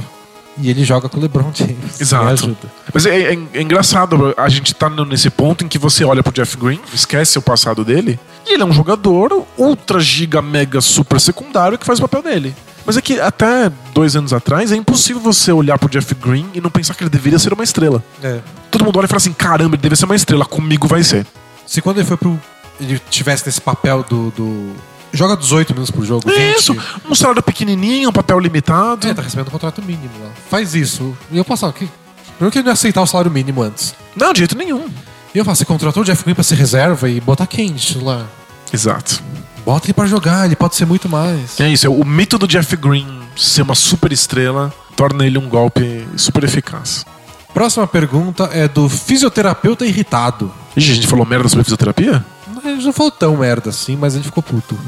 E ele joga com o LeBron James. Exato. Mas é, é- é engraçado, a gente tá nesse ponto em que você olha pro Jeff Green, esquece o passado dele, e ele é um jogador ultra, giga, mega, super secundário que faz o papel dele. Mas é que até dois anos atrás é impossível você olhar pro Jeff Green e não pensar que ele deveria ser uma estrela. É. Todo mundo olha e fala assim: caramba, ele deve ser uma estrela, comigo vai ser. Se quando ele foi pro. Ele tivesse nesse papel do. do- Joga 18 minutos por jogo. 20. Isso, um salário pequenininho, um papel limitado. É, tá recebendo um contrato mínimo lá. Faz isso. E eu passava aqui. Primeiro que ele não ia aceitar o salário mínimo antes. Não, de jeito nenhum. E eu falo, você contratou o Jeff Green pra ser reserva e botar quem de titular? Exato. Bota ele pra jogar, ele pode ser muito mais. É isso, o mito do Jeff Green ser uma super estrela torna ele um golpe super eficaz. Próxima pergunta é do fisioterapeuta irritado. Ixi, a gente falou merda sobre fisioterapia? Ele não falou tão merda assim, mas ele ficou puto.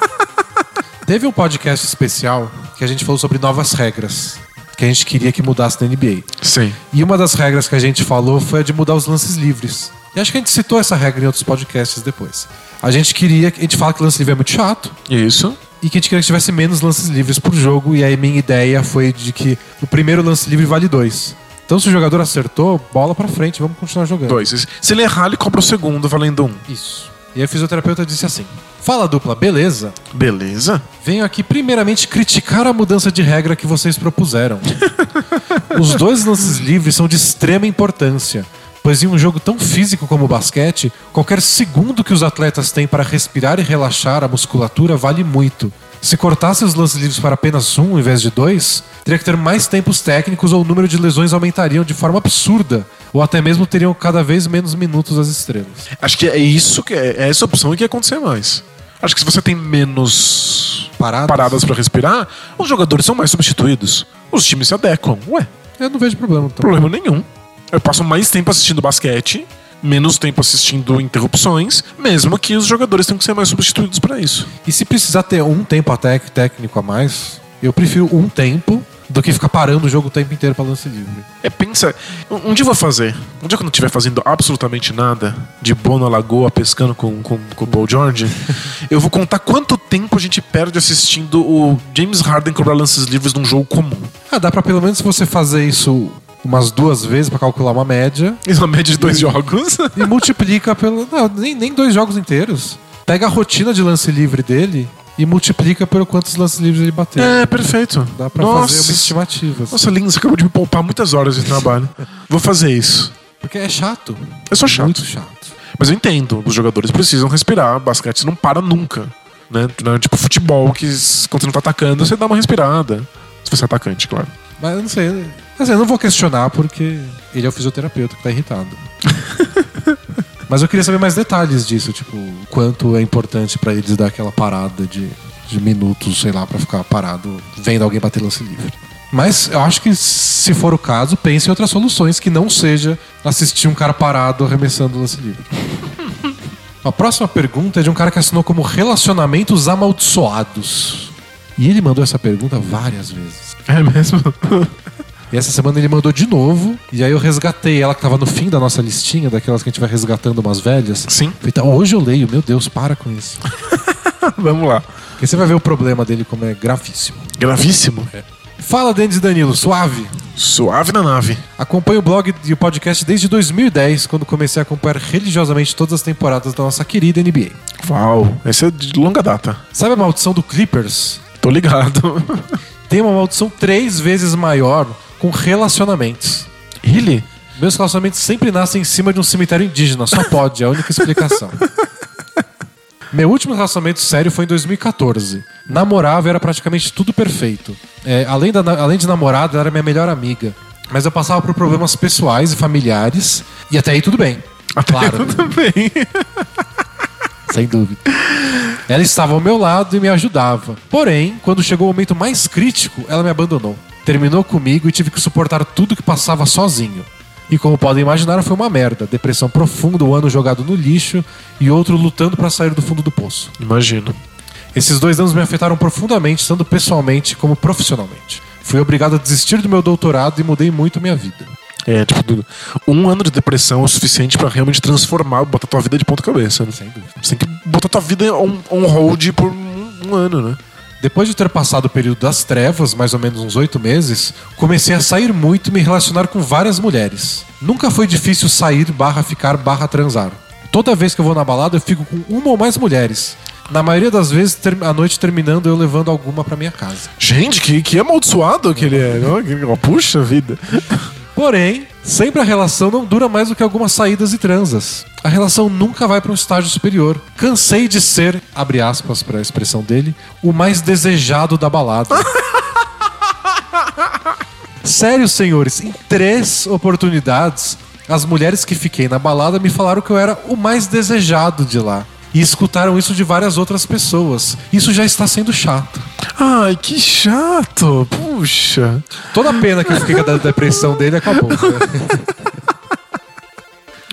[LAUGHS] Teve um podcast especial que a gente falou sobre novas regras que a gente queria que mudasse na NBA. Sim. E uma das regras que a gente falou foi a de mudar os lances livres. E acho que a gente citou essa regra em outros podcasts depois. A gente queria, a gente fala que lance livre é muito chato Isso. e que a gente queria que tivesse menos lances livres por jogo. E aí minha ideia foi de que o primeiro lance livre vale dois. Então se o jogador acertou, bola pra frente, vamos continuar jogando. Dois. Se ele errar, ele cobra o segundo, valendo um. Isso. E aí o fisioterapeuta disse assim: Fala dupla, beleza? Beleza. Venho aqui primeiramente criticar a mudança de regra que vocês propuseram. [LAUGHS] Os dois lances livres são de extrema importância, pois em um jogo tão físico como o basquete, qualquer segundo que os atletas têm para respirar e relaxar a musculatura vale muito. Se cortasse os lances livres para apenas um em vez de dois, teria que ter mais tempos técnicos ou o número de lesões aumentariam de forma absurda, ou até mesmo teriam cada vez menos minutos as estrelas. Acho que é isso que é, é essa opção que ia acontecer mais. Acho que se você tem menos Paradas? paradas para respirar, os jogadores são mais substituídos. Os times se adequam. Ué, Eu não vejo problema. Então. problema nenhum. Eu passo mais tempo assistindo basquete, menos tempo assistindo interrupções, mesmo que os jogadores tenham que ser mais substituídos para isso. E se precisar ter um tempo até técnico a mais, eu prefiro um tempo do que ficar parando o jogo o tempo inteiro pra lance livre. É, pensa, um um dia eu vou fazer. Um dia quando eu estiver fazendo absolutamente nada, de boa na lagoa, pescando com, com, com o Paul George, [LAUGHS] eu vou contar quanto tempo a gente perde assistindo o James Harden cobrar lances livres num jogo comum. Ah, dá pra pelo menos você fazer isso umas duas vezes pra calcular uma média Isso [LAUGHS] é uma média de dois jogos. e multiplica pelo. Não, nem, nem dois jogos inteiros. Pega a rotina de lance livre dele e multiplica pelo quantos lances livres ele bateu. É, perfeito. Dá pra Nossa. fazer uma estimativa. assim. Nossa, Lins, você acabou de me poupar muitas horas de trabalho. [LAUGHS] Vou fazer isso. Porque é chato. É só chato. Muito chato. Mas eu entendo, os jogadores precisam respirar, basquete não para nunca. Né? É Tipo futebol, que quando você não tá atacando, você dá uma respirada. Se você é atacante, claro. Mas eu não sei. Assim, eu não vou questionar porque ele é o fisioterapeuta que tá irritado. [LAUGHS] Mas eu queria saber mais detalhes disso, tipo, quanto é importante pra eles dar aquela parada de, de minutos, sei lá, pra ficar parado vendo alguém bater lance livre. Mas eu acho que se for o caso, pense em outras soluções que não seja assistir um cara parado arremessando lance livre. [LAUGHS] A próxima pergunta é de um cara que assinou como Relacionamentos Amaldiçoados. E ele mandou essa pergunta várias vezes. É mesmo? [LAUGHS] E essa semana ele mandou de novo. E aí eu resgatei ela que tava no fim da nossa listinha, daquelas que a gente vai resgatando umas velhas. Sim. Falei, tá, hoje eu leio, meu Deus, para com isso. [LAUGHS] Vamos lá. Porque você vai ver o problema dele como é gravíssimo. Gravíssimo. Fala, Denis Danilo, suave. Suave na nave. Acompanho o blog e o podcast desde 2010, quando comecei a acompanhar religiosamente todas as temporadas da nossa querida NBA. Uau, esse é de longa data. Sabe a maldição do Clippers? Tô ligado. Tem uma maldição três vezes maior com relacionamentos. Ele? Meus relacionamentos sempre nascem em cima de um cemitério indígena, só pode, é a única explicação. [LAUGHS] Meu último relacionamento sério foi em 2014. Namorava e era praticamente tudo perfeito. É, além, da, além de namorada, ela era minha melhor amiga. Mas eu passava por problemas pessoais e familiares, e até aí tudo bem. claro, Também. [LAUGHS] sem dúvida. Ela estava ao meu lado e me ajudava. Porém, quando chegou o momento mais crítico, ela me abandonou. Terminou comigo e tive que suportar tudo que passava sozinho. E como podem imaginar, foi uma merda. Depressão profunda, um ano jogado no lixo e outro lutando para sair do fundo do poço. Imagino. Esses dois anos me afetaram profundamente, tanto pessoalmente como profissionalmente. Fui obrigado a desistir do meu doutorado e mudei muito minha vida. É, tipo, um ano de depressão é o suficiente pra realmente transformar, botar tua vida de ponta cabeça. Né? Sem dúvida. Você tem que botar tua vida on, on hold por um, um ano, né? Depois de ter passado o período das trevas, mais ou menos uns oito meses, comecei a sair muito e me relacionar com várias mulheres. Nunca foi difícil sair, barra ficar, barra transar. Toda vez que eu vou na balada, eu fico com uma ou mais mulheres. Na maioria das vezes, a noite terminando, eu levando alguma pra minha casa. Gente, que, que amaldiçoado que ele é. Puxa vida. Porém, sempre a relação não dura mais do que algumas saídas e transas. A relação nunca vai para um estágio superior. Cansei de ser, abre aspas para a expressão dele, o mais desejado da balada. [LAUGHS] Sério, senhores, em três oportunidades, as mulheres que fiquei na balada me falaram que eu era o mais desejado de lá. E escutaram isso de várias outras pessoas. Isso já está sendo chato. Ai, que chato. Puxa. Toda a pena que eu fiquei da depressão dele acabou. né?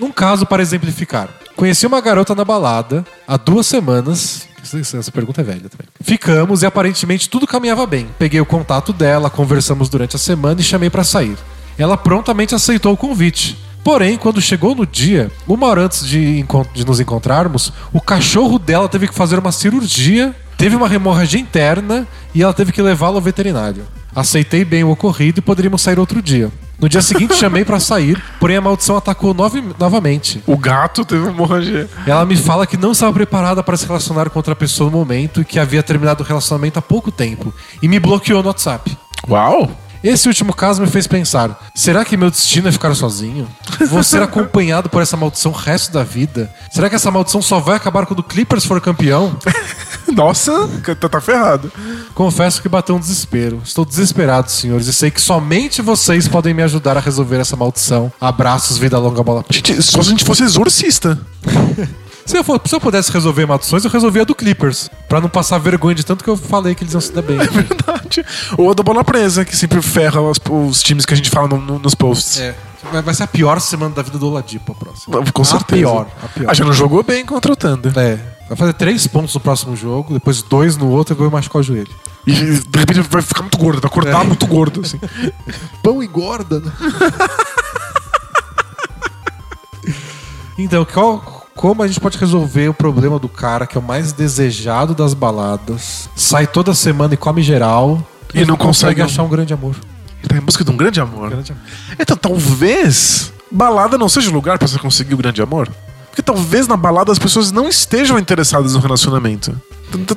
[LAUGHS] um caso para exemplificar. Conheci uma garota na balada há duas semanas. Essa essa pergunta é velha também. Ficamos e aparentemente tudo caminhava bem. Peguei o contato dela, conversamos durante a semana e chamei para sair. Ela prontamente aceitou o convite. Porém, quando chegou no dia, uma hora antes de, de nos encontrarmos, o cachorro dela teve que fazer uma cirurgia, teve uma hemorragia interna e ela teve que levá-lo ao veterinário. Aceitei bem o ocorrido e poderíamos sair outro dia. No dia seguinte chamei pra sair, porém a maldição atacou nove- novamente. O gato teve uma hemorragia. Ela me fala que não estava preparada para se relacionar com outra pessoa no momento e que havia terminado o relacionamento há pouco tempo e me bloqueou no WhatsApp. Uau. Esse último caso me fez pensar: será que meu destino é ficar sozinho? Vou ser [LAUGHS] acompanhado por essa maldição o resto da vida? Será que essa maldição só vai acabar quando o Clippers for campeão? [LAUGHS] Nossa, tá, tá ferrado. Confesso que bateu um desespero. Estou desesperado, senhores, e sei que somente vocês podem me ajudar a resolver essa maldição. Abraços, vida longa, bola. Gente, só se a gente fosse exorcista. [LAUGHS] Se eu, for- se eu pudesse resolver maldições, eu resolvia a do Clippers. Pra não passar vergonha de tanto que eu falei que eles iam se dar bem. [LAUGHS] Verdade. Ou a da bola presa, que sempre ferra os, os times que a gente fala no- no- nos posts. É. Vai ser a pior semana da vida do Oladipo a próxima. Com A certeza. pior, a pior. Ah, já não jogou bem contra o Thunder. É. Vai fazer três pontos no próximo jogo, depois dois no outro e vai machucar o joelho. E de repente vai ficar muito gordo, vai acordar muito gordo, assim. [LAUGHS] Pão engorda, né? [LAUGHS] então, qual, como a gente pode resolver o problema do cara que é o mais desejado das baladas, sai toda semana e come geral E não consegue achar um grande amor? Ele tá em busca de um grande amor. Grande amor. Então, talvez balada não seja o lugar pra você conseguir o grande amor. Porque talvez na balada as pessoas não estejam interessadas no relacionamento.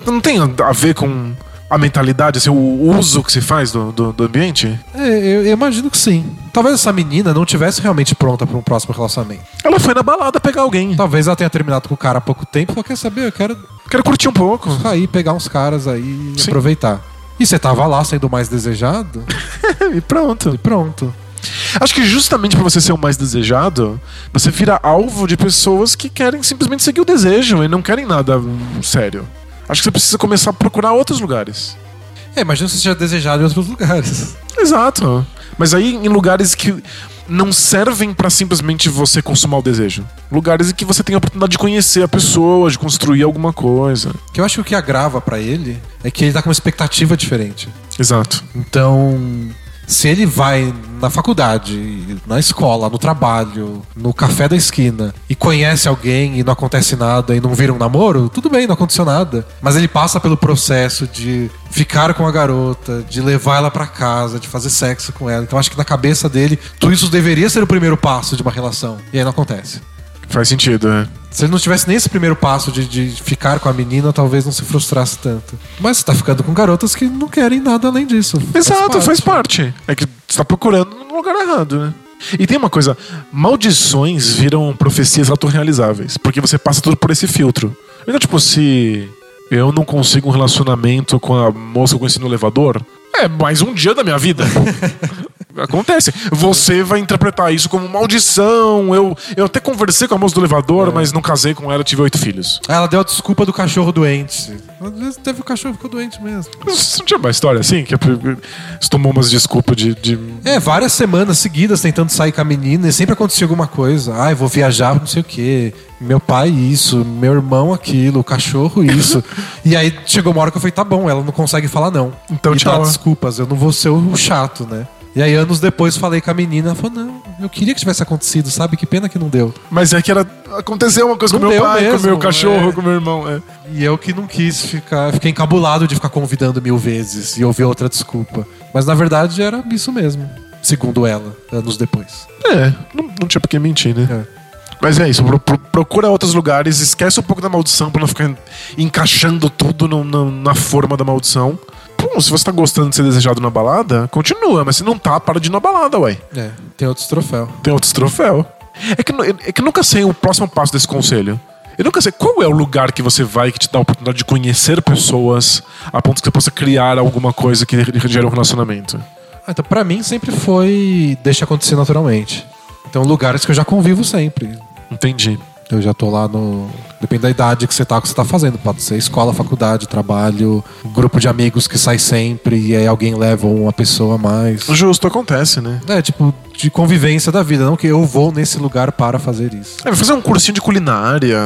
Não tem a ver com a mentalidade, assim, o uso que se faz do, do, do ambiente? É, eu, eu imagino que sim. Talvez essa menina não tivesse realmente pronta para um próximo relacionamento. Ela foi na balada pegar alguém. Talvez ela tenha terminado com o cara há pouco tempo e falou: quer saber? Eu quero Quero curtir um pouco. sair, pegar uns caras aí e aproveitar. E você tava lá sendo o mais desejado? [LAUGHS] e pronto. E pronto. Acho que justamente pra você ser o mais desejado, você vira alvo de pessoas que querem simplesmente seguir o desejo e não querem nada sério. Acho que você precisa começar a procurar outros lugares. É, imagina se você seja desejado em outros lugares. Exato. Mas aí em lugares que não servem pra simplesmente você consumar o desejo. Lugares em que você tem a oportunidade de conhecer a pessoa, de construir alguma coisa. Que eu acho que o que agrava pra ele é que ele tá com uma expectativa diferente. Exato. Então, se ele vai na faculdade, na escola, no trabalho, no café da esquina e conhece alguém e não acontece nada e não vira um namoro, tudo bem, não aconteceu nada. Mas ele passa pelo processo de ficar com a garota, de levar ela pra casa, de fazer sexo com ela. Então acho que na cabeça dele, tudo isso deveria ser o primeiro passo de uma relação. E aí não acontece. Faz sentido, né? Se ele não tivesse nem esse primeiro passo de, de ficar com a menina, talvez não se frustrasse tanto. Mas você tá ficando com garotas que não querem nada além disso. Exato, faz parte. É que você tá procurando no lugar errado, né? E tem uma coisa, maldições viram profecias autorrealizáveis, porque você passa tudo por esse filtro. Então, tipo, se eu não consigo um relacionamento com a moça que eu conheci no elevador, é mais um dia da minha vida. [LAUGHS] Acontece. Você vai interpretar isso como maldição. Eu, eu até conversei com a moça do elevador, mas não casei com ela, tive oito filhos. Ela deu a desculpa do cachorro doente. Às vezes teve o cachorro ficou doente mesmo. Você não tinha uma história assim? Que você tomou umas desculpas de, de É, várias semanas seguidas tentando sair com a menina e sempre acontecia alguma coisa. Ah, eu vou viajar, não sei o quê. Meu pai isso, meu irmão aquilo, o cachorro isso. [LAUGHS] e aí chegou uma hora que eu falei, tá bom, ela não consegue falar não. Então, e tchau. dá desculpas, eu não vou ser o chato, né? E aí anos depois falei com a menina, ela falou, não, eu queria que tivesse acontecido, sabe? Que pena que não deu. Mas é que era. Aconteceu uma coisa Não com meu pai, com mesmo, meu cachorro, é. com meu irmão. É. E eu que não quis ficar, fiquei encabulado de ficar convidando mil vezes e ouvir outra desculpa. Mas na verdade era isso mesmo, segundo ela, anos depois. É, não, não tinha por que mentir, né? É. Mas é isso, pro- pro- procura outros lugares, esquece um pouco da maldição pra não ficar encaixando tudo no- no- na forma da maldição. Pô, se você tá gostando de ser desejado na balada, continua, mas se não tá, para de ir na balada, ué. É, tem outros troféus. Tem outros troféus. É que, nu- é que eu nunca sei o próximo passo desse conselho. Eu nunca sei qual é o lugar que você vai que te dá a oportunidade de conhecer pessoas a ponto que você possa criar alguma coisa que gere um relacionamento. Ah, então, pra mim, sempre foi deixa acontecer naturalmente. Então, lugares que eu já convivo sempre. Entendi. Eu já tô lá no. Depende da idade que você tá, o que você tá fazendo. Pode ser escola, faculdade, trabalho, grupo de amigos que sai sempre e aí alguém leva uma pessoa a mais. Justo, acontece, né? É, tipo, de convivência da vida, não que eu vou nesse lugar para fazer isso. É, vai fazer um cursinho de culinária,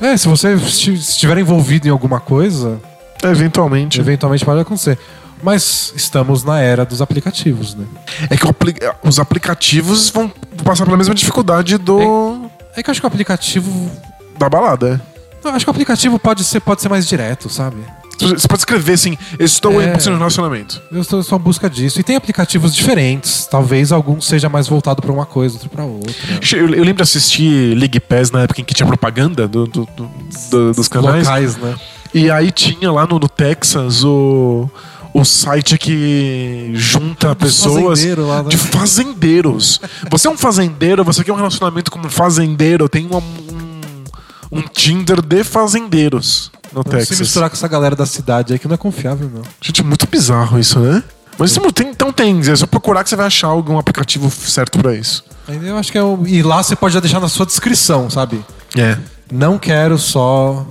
É, se você esti- estiver envolvido em alguma coisa, é, eventualmente. eventualmente pode acontecer. Mas estamos na era dos aplicativos, né? É que apli- os aplicativos vão passar pela mesma dificuldade do É que eu acho que o aplicativo. da balada. Eu acho que o aplicativo pode ser, pode ser mais direto, sabe? Você pode escrever assim, estou É. em um relacionamento. Eu estou só em busca disso. E tem aplicativos diferentes. Talvez algum seja mais voltado para uma coisa, outro para outra. Eu, eu lembro de assistir League Pass na época em que tinha propaganda do- do- do- dos canais. Locais, né? E aí tinha lá no, no Texas o, o site que junta pessoas fazendeiro lá, né? de fazendeiros. Você é um fazendeiro, você quer um relacionamento como um fazendeiro, tem uma- um, um Tinder de fazendeiros no Não se Texas. misturar com essa galera da cidade aí que não é confiável, não. Gente, é muito bizarro isso, né? Mas tem, então tem, é só procurar que você vai achar algum aplicativo certo pra isso. Eu acho que é o... E lá você pode já deixar na sua descrição, sabe? É. Não quero só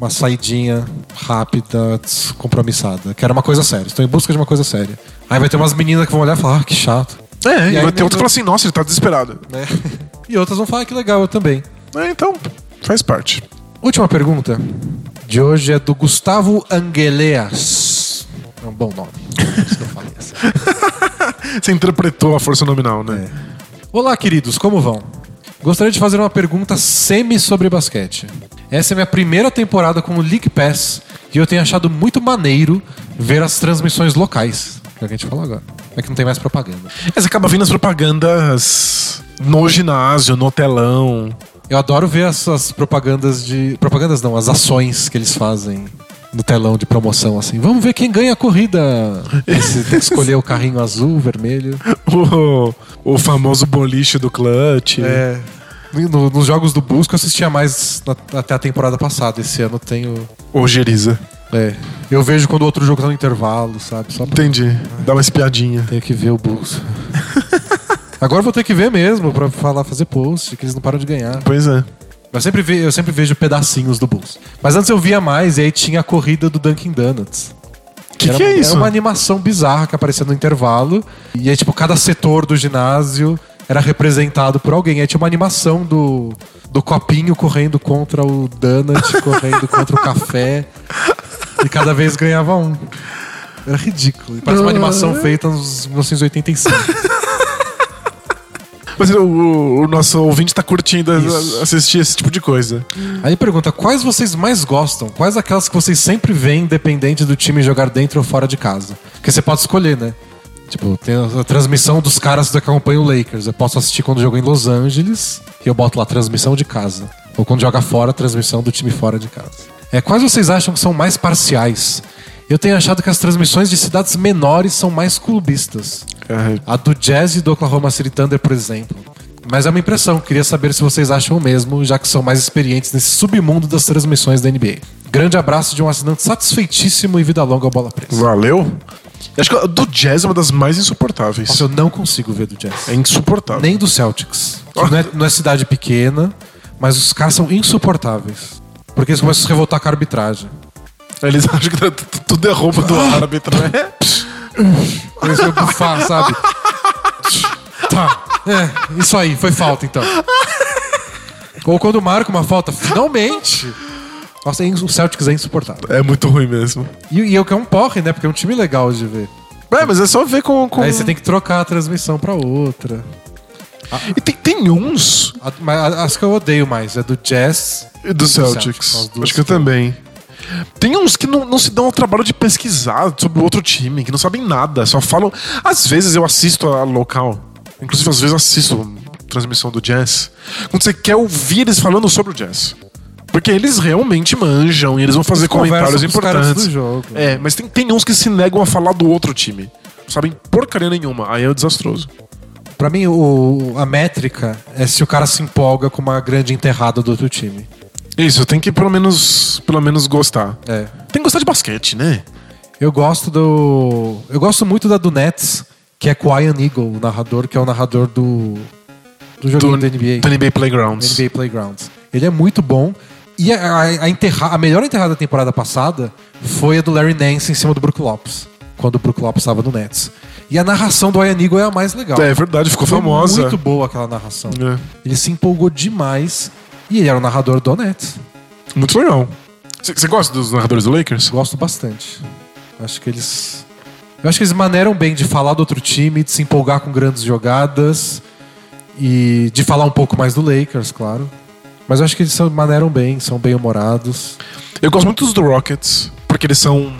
uma saidinha rápida, descompromissada. Quero uma coisa séria. Estou em busca de uma coisa séria. Aí vai ter umas meninas que vão olhar e falar, ah, que chato. É, e, E vai ter outro que fala assim, nossa, ele tá desesperado. Né? E outras vão falar, "Ah, que legal, eu também. É, então, faz parte. Última pergunta de hoje é do Gustavo Angeleas. É um bom nome. Se não falei assim. [LAUGHS] Você interpretou a força nominal, né? Olá, queridos, como vão? Gostaria de fazer uma pergunta semi sobre basquete. Essa é minha primeira temporada com o League Pass e eu tenho achado muito maneiro ver as transmissões locais. Que é o que a gente falou agora. É que não tem mais propaganda. Mas acaba vindo as propagandas no ginásio, no telão. Eu adoro ver essas propagandas de. Propagandas não, as ações que eles fazem no telão de promoção, assim. Vamos ver quem ganha a corrida. Esse, tem que escolher o carrinho azul, vermelho. [LAUGHS] O, o famoso boliche do clutch. É. No- nos jogos do Busco eu assistia mais na- até a temporada passada. Esse ano tenho. O Geriza. É. Eu vejo quando o outro jogo tá no intervalo, sabe? Só pra... Entendi. Dá uma espiadinha. Tenho que ver o Bulls. [LAUGHS] Agora vou ter que ver mesmo pra falar, fazer post, que eles não param de ganhar. Pois é. Eu sempre, ve- eu sempre vejo pedacinhos do Bulls. Mas antes eu via mais e aí tinha a corrida do Dunkin' Donuts. Que era, que é isso? uma animação bizarra que aparecia no intervalo. E aí, tipo, cada setor do ginásio era representado por alguém. Aí tinha uma animação do, do copinho correndo contra o donut, [LAUGHS] correndo contra o café. E cada vez ganhava um. Era ridículo. E Parece uma animação feita nos 1985. [LAUGHS] Mas o, o- o nosso ouvinte tá curtindo Isso. assistir esse tipo de coisa. Aí pergunta, quais vocês mais gostam? Quais aquelas que vocês sempre veem, independente do time jogar dentro ou fora de casa? Porque você pode escolher, né? Tipo, tem a a transmissão dos caras que acompanham o Lakers. Eu posso assistir quando jogo em Los Angeles e eu boto lá transmissão de casa. Ou quando joga fora, transmissão do time fora de casa. É, quais vocês acham que são mais parciais? Eu tenho achado que as transmissões de cidades menores são mais clubistas. A do Jazz e do Oklahoma City Thunder, por exemplo. Mas é uma impressão, queria saber se vocês acham o mesmo, já que são mais experientes nesse submundo das transmissões da NBA. Grande abraço de um assinante satisfeitíssimo e vida longa ao bola presa. Valeu. Acho que do Jazz é uma das mais insuportáveis. Nossa, eu não consigo ver do Jazz. É insuportável. Nem do Celtics. Não, é, não é cidade pequena, mas os caras são insuportáveis. Porque eles começam a se revoltar com a arbitragem. Eles [LAUGHS] acham que tá- tudo é roupa do árbitro, né? Começam a bufar, sabe? Tá. É, isso aí, foi falta então. Ou quando marca uma falta, finalmente. Nossa, o Celtics é insuportável. É muito ruim mesmo. E, e eu que é um porre, né? Porque é um time legal de ver. É, mas é só ver com. com... Aí você tem que trocar a transmissão pra outra. E tem, tem uns A- Mas a- as que eu odeio mais é do Jazz. do do Celtics. Celtics, as duas Acho que eu que eu- também. Tem uns que não, não se dão ao trabalho de pesquisar sobre o outro time, que não sabem nada, só falam. Às vezes eu assisto a local. Inclusive, às vezes eu assisto transmissão do Jazz, quando você quer ouvir eles falando sobre o Jazz. Porque eles realmente manjam e eles vão fazer Eles comentários com importantes. do jogo. É, mas tem, tem uns que se negam a falar do outro time. Não sabem porcaria nenhuma. Aí é desastroso. Pra mim, o, a métrica é se o cara se empolga com uma grande enterrada do outro time. Isso, tem que pelo menos, pelo menos gostar. É. Tem que gostar de basquete, né? Eu gosto do. Eu gosto muito da do Nets, que é com o Ian Eagle, o narrador, que é o narrador do. Do joguinho da NBA. Do NBA Playgrounds. NBA Playgrounds. Ele é muito bom. E a, a, a enterra- a melhor enterrada da temporada passada foi a do Larry Nance em cima do Brook Lopes. Quando o Brook Lopes estava no Nets. E a narração do Ian Eagle é a mais legal. É verdade, ficou Foi famosa. muito boa aquela narração. É. Ele se empolgou demais. E ele era o narrador do Nets. Muito legal. Você gosta dos narradores do Lakers? Gosto bastante. Acho que eles. Eu acho que eles maneiram bem de falar do outro time, de se empolgar com grandes jogadas e de falar um pouco mais do Lakers, claro. Mas eu acho que eles maneiram bem, são bem humorados. Eu gosto muito dos do Rockets, porque eles são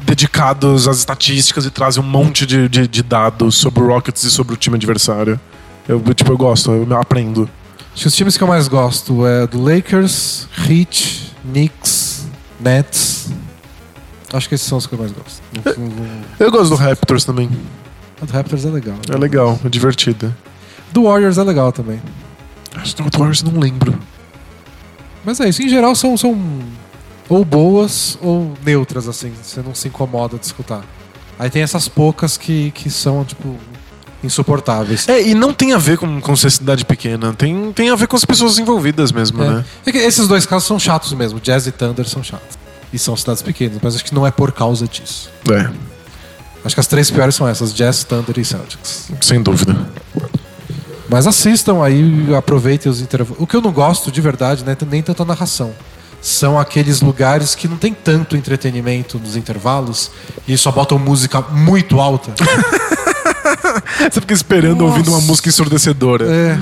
dedicados às estatísticas e trazem um monte de, de, de dados sobre o Rockets e sobre o time adversário. Eu, tipo, eu gosto, eu aprendo. Acho que os times que eu mais gosto é do Lakers, Heat, Knicks, Nets. Acho que esses são os que eu mais gosto. O Eu gosto do Raptors também. do Raptors é legal. É legal, é divertido. Do Warriors é legal também. Acho que do Warriors eu não lembro. Mas é isso, em geral são, são ou boas ou neutras, assim. Você não se incomoda de escutar. Aí tem essas poucas que, que são, tipo, insuportáveis. É, e não tem a ver com, com ser cidade pequena. Tem, tem a ver com as pessoas envolvidas mesmo, É. né? É que esses dois casos são chatos mesmo. Jazz e Thunder são chatos. E são cidades pequenas, mas acho que não é por causa disso. É, Acho que as três piores são essas: Jazz, Thunder e Celtics. sem dúvida. Mas assistam aí, aproveitem os intervalos. O que eu não gosto de verdade, né, nem tanto a narração. São aqueles lugares que não tem tanto entretenimento nos intervalos e só botam música muito alta. [LAUGHS] Você fica esperando Nossa. ouvindo uma música ensurdecedora. É.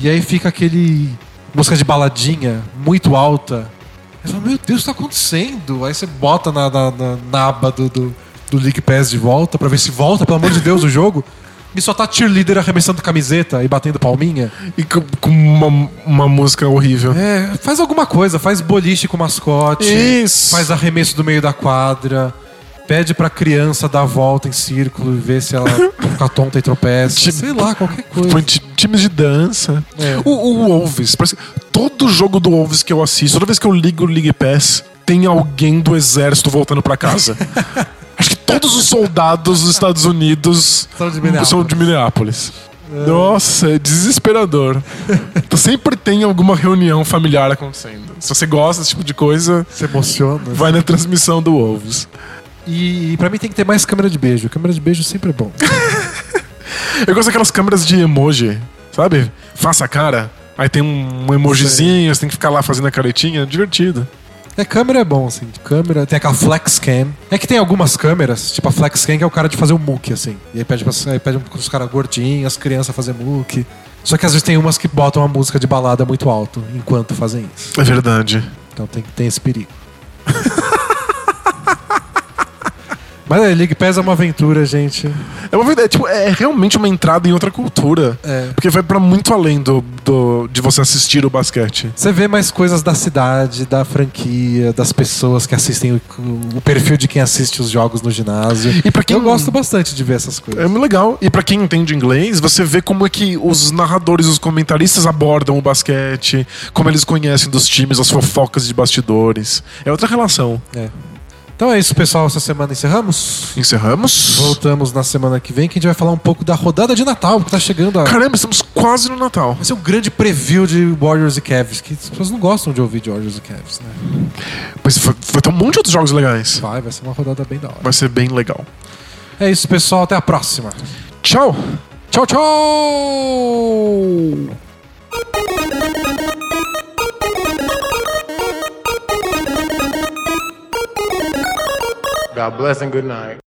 E aí fica aquele. música de baladinha muito alta. Aí você fala, meu Deus, o que tá acontecendo? Aí você bota na, na, na, na aba do, do, do League Pass de volta pra ver se volta, pelo amor de Deus, o jogo. E só tá cheerleader arremessando camiseta e batendo palminha. E com, com uma, uma música horrível. É, faz alguma coisa, faz boliche com mascote. Isso. Faz arremesso do meio da quadra. Pede pra criança dar a volta em círculo e ver se ela [LAUGHS] fica tonta e tropeça. Tipo- Sei lá, qualquer coisa. Times de dança. É. O, o Wolves, parece, todo jogo do Wolves que eu assisto, toda vez que eu ligo o League Pass, tem alguém do exército voltando pra casa. [LAUGHS] Todos os soldados dos Estados Unidos São de Minneapolis. são de Minneapolis. Nossa, é desesperador. [LAUGHS] Então sempre tem alguma reunião familiar acontecendo. Se você gosta desse tipo de coisa, Se emociona. vai na transmissão do Wolves. E, e pra mim tem que ter mais câmera de beijo. Câmera de beijo sempre é bom. [LAUGHS] Eu gosto daquelas câmeras de emoji, sabe? Faça a cara. Aí tem um emojizinho, você tem que ficar lá fazendo a caretinha. Divertido. É, câmera é bom, assim. Câmera, tem aquela flex cam. É que tem algumas câmeras, tipo a flex cam, que é o cara de fazer o muque, assim. E aí pede, pra, aí pede os caras gordinhos, as crianças fazer muque. Só que às vezes tem umas que botam a música de balada muito alto enquanto fazem isso. É verdade. Então tem, tem esse perigo. [LAUGHS] Mas é, League Pass é uma aventura, gente. É, uma, verdade, tipo, é realmente uma entrada em outra cultura. É. Porque vai pra muito além do, do, de você assistir o basquete. Você vê mais coisas da cidade, da franquia, das pessoas que assistem o, o perfil de quem assiste os jogos no ginásio. E pra quem- Eu gosto bastante de ver essas coisas. É muito legal. E pra quem entende inglês, você vê como é que os narradores, os comentaristas abordam o basquete, como eles conhecem dos times, as fofocas de bastidores. É outra relação. É. Então é isso, pessoal. Essa semana encerramos. Encerramos? Voltamos na semana que vem, que a gente vai falar um pouco da rodada de Natal, que tá chegando a. Caramba, estamos quase no Natal. Vai ser um grande preview de Warriors e Cavs, que as pessoas não gostam de ouvir de Warriors e Cavs, né? Mas vai, vai ter um monte de outros jogos legais. Vai, vai ser uma rodada bem da hora. Vai ser bem legal. É isso, pessoal. Até a próxima. Tchau! Tchau, tchau! God bless and good night.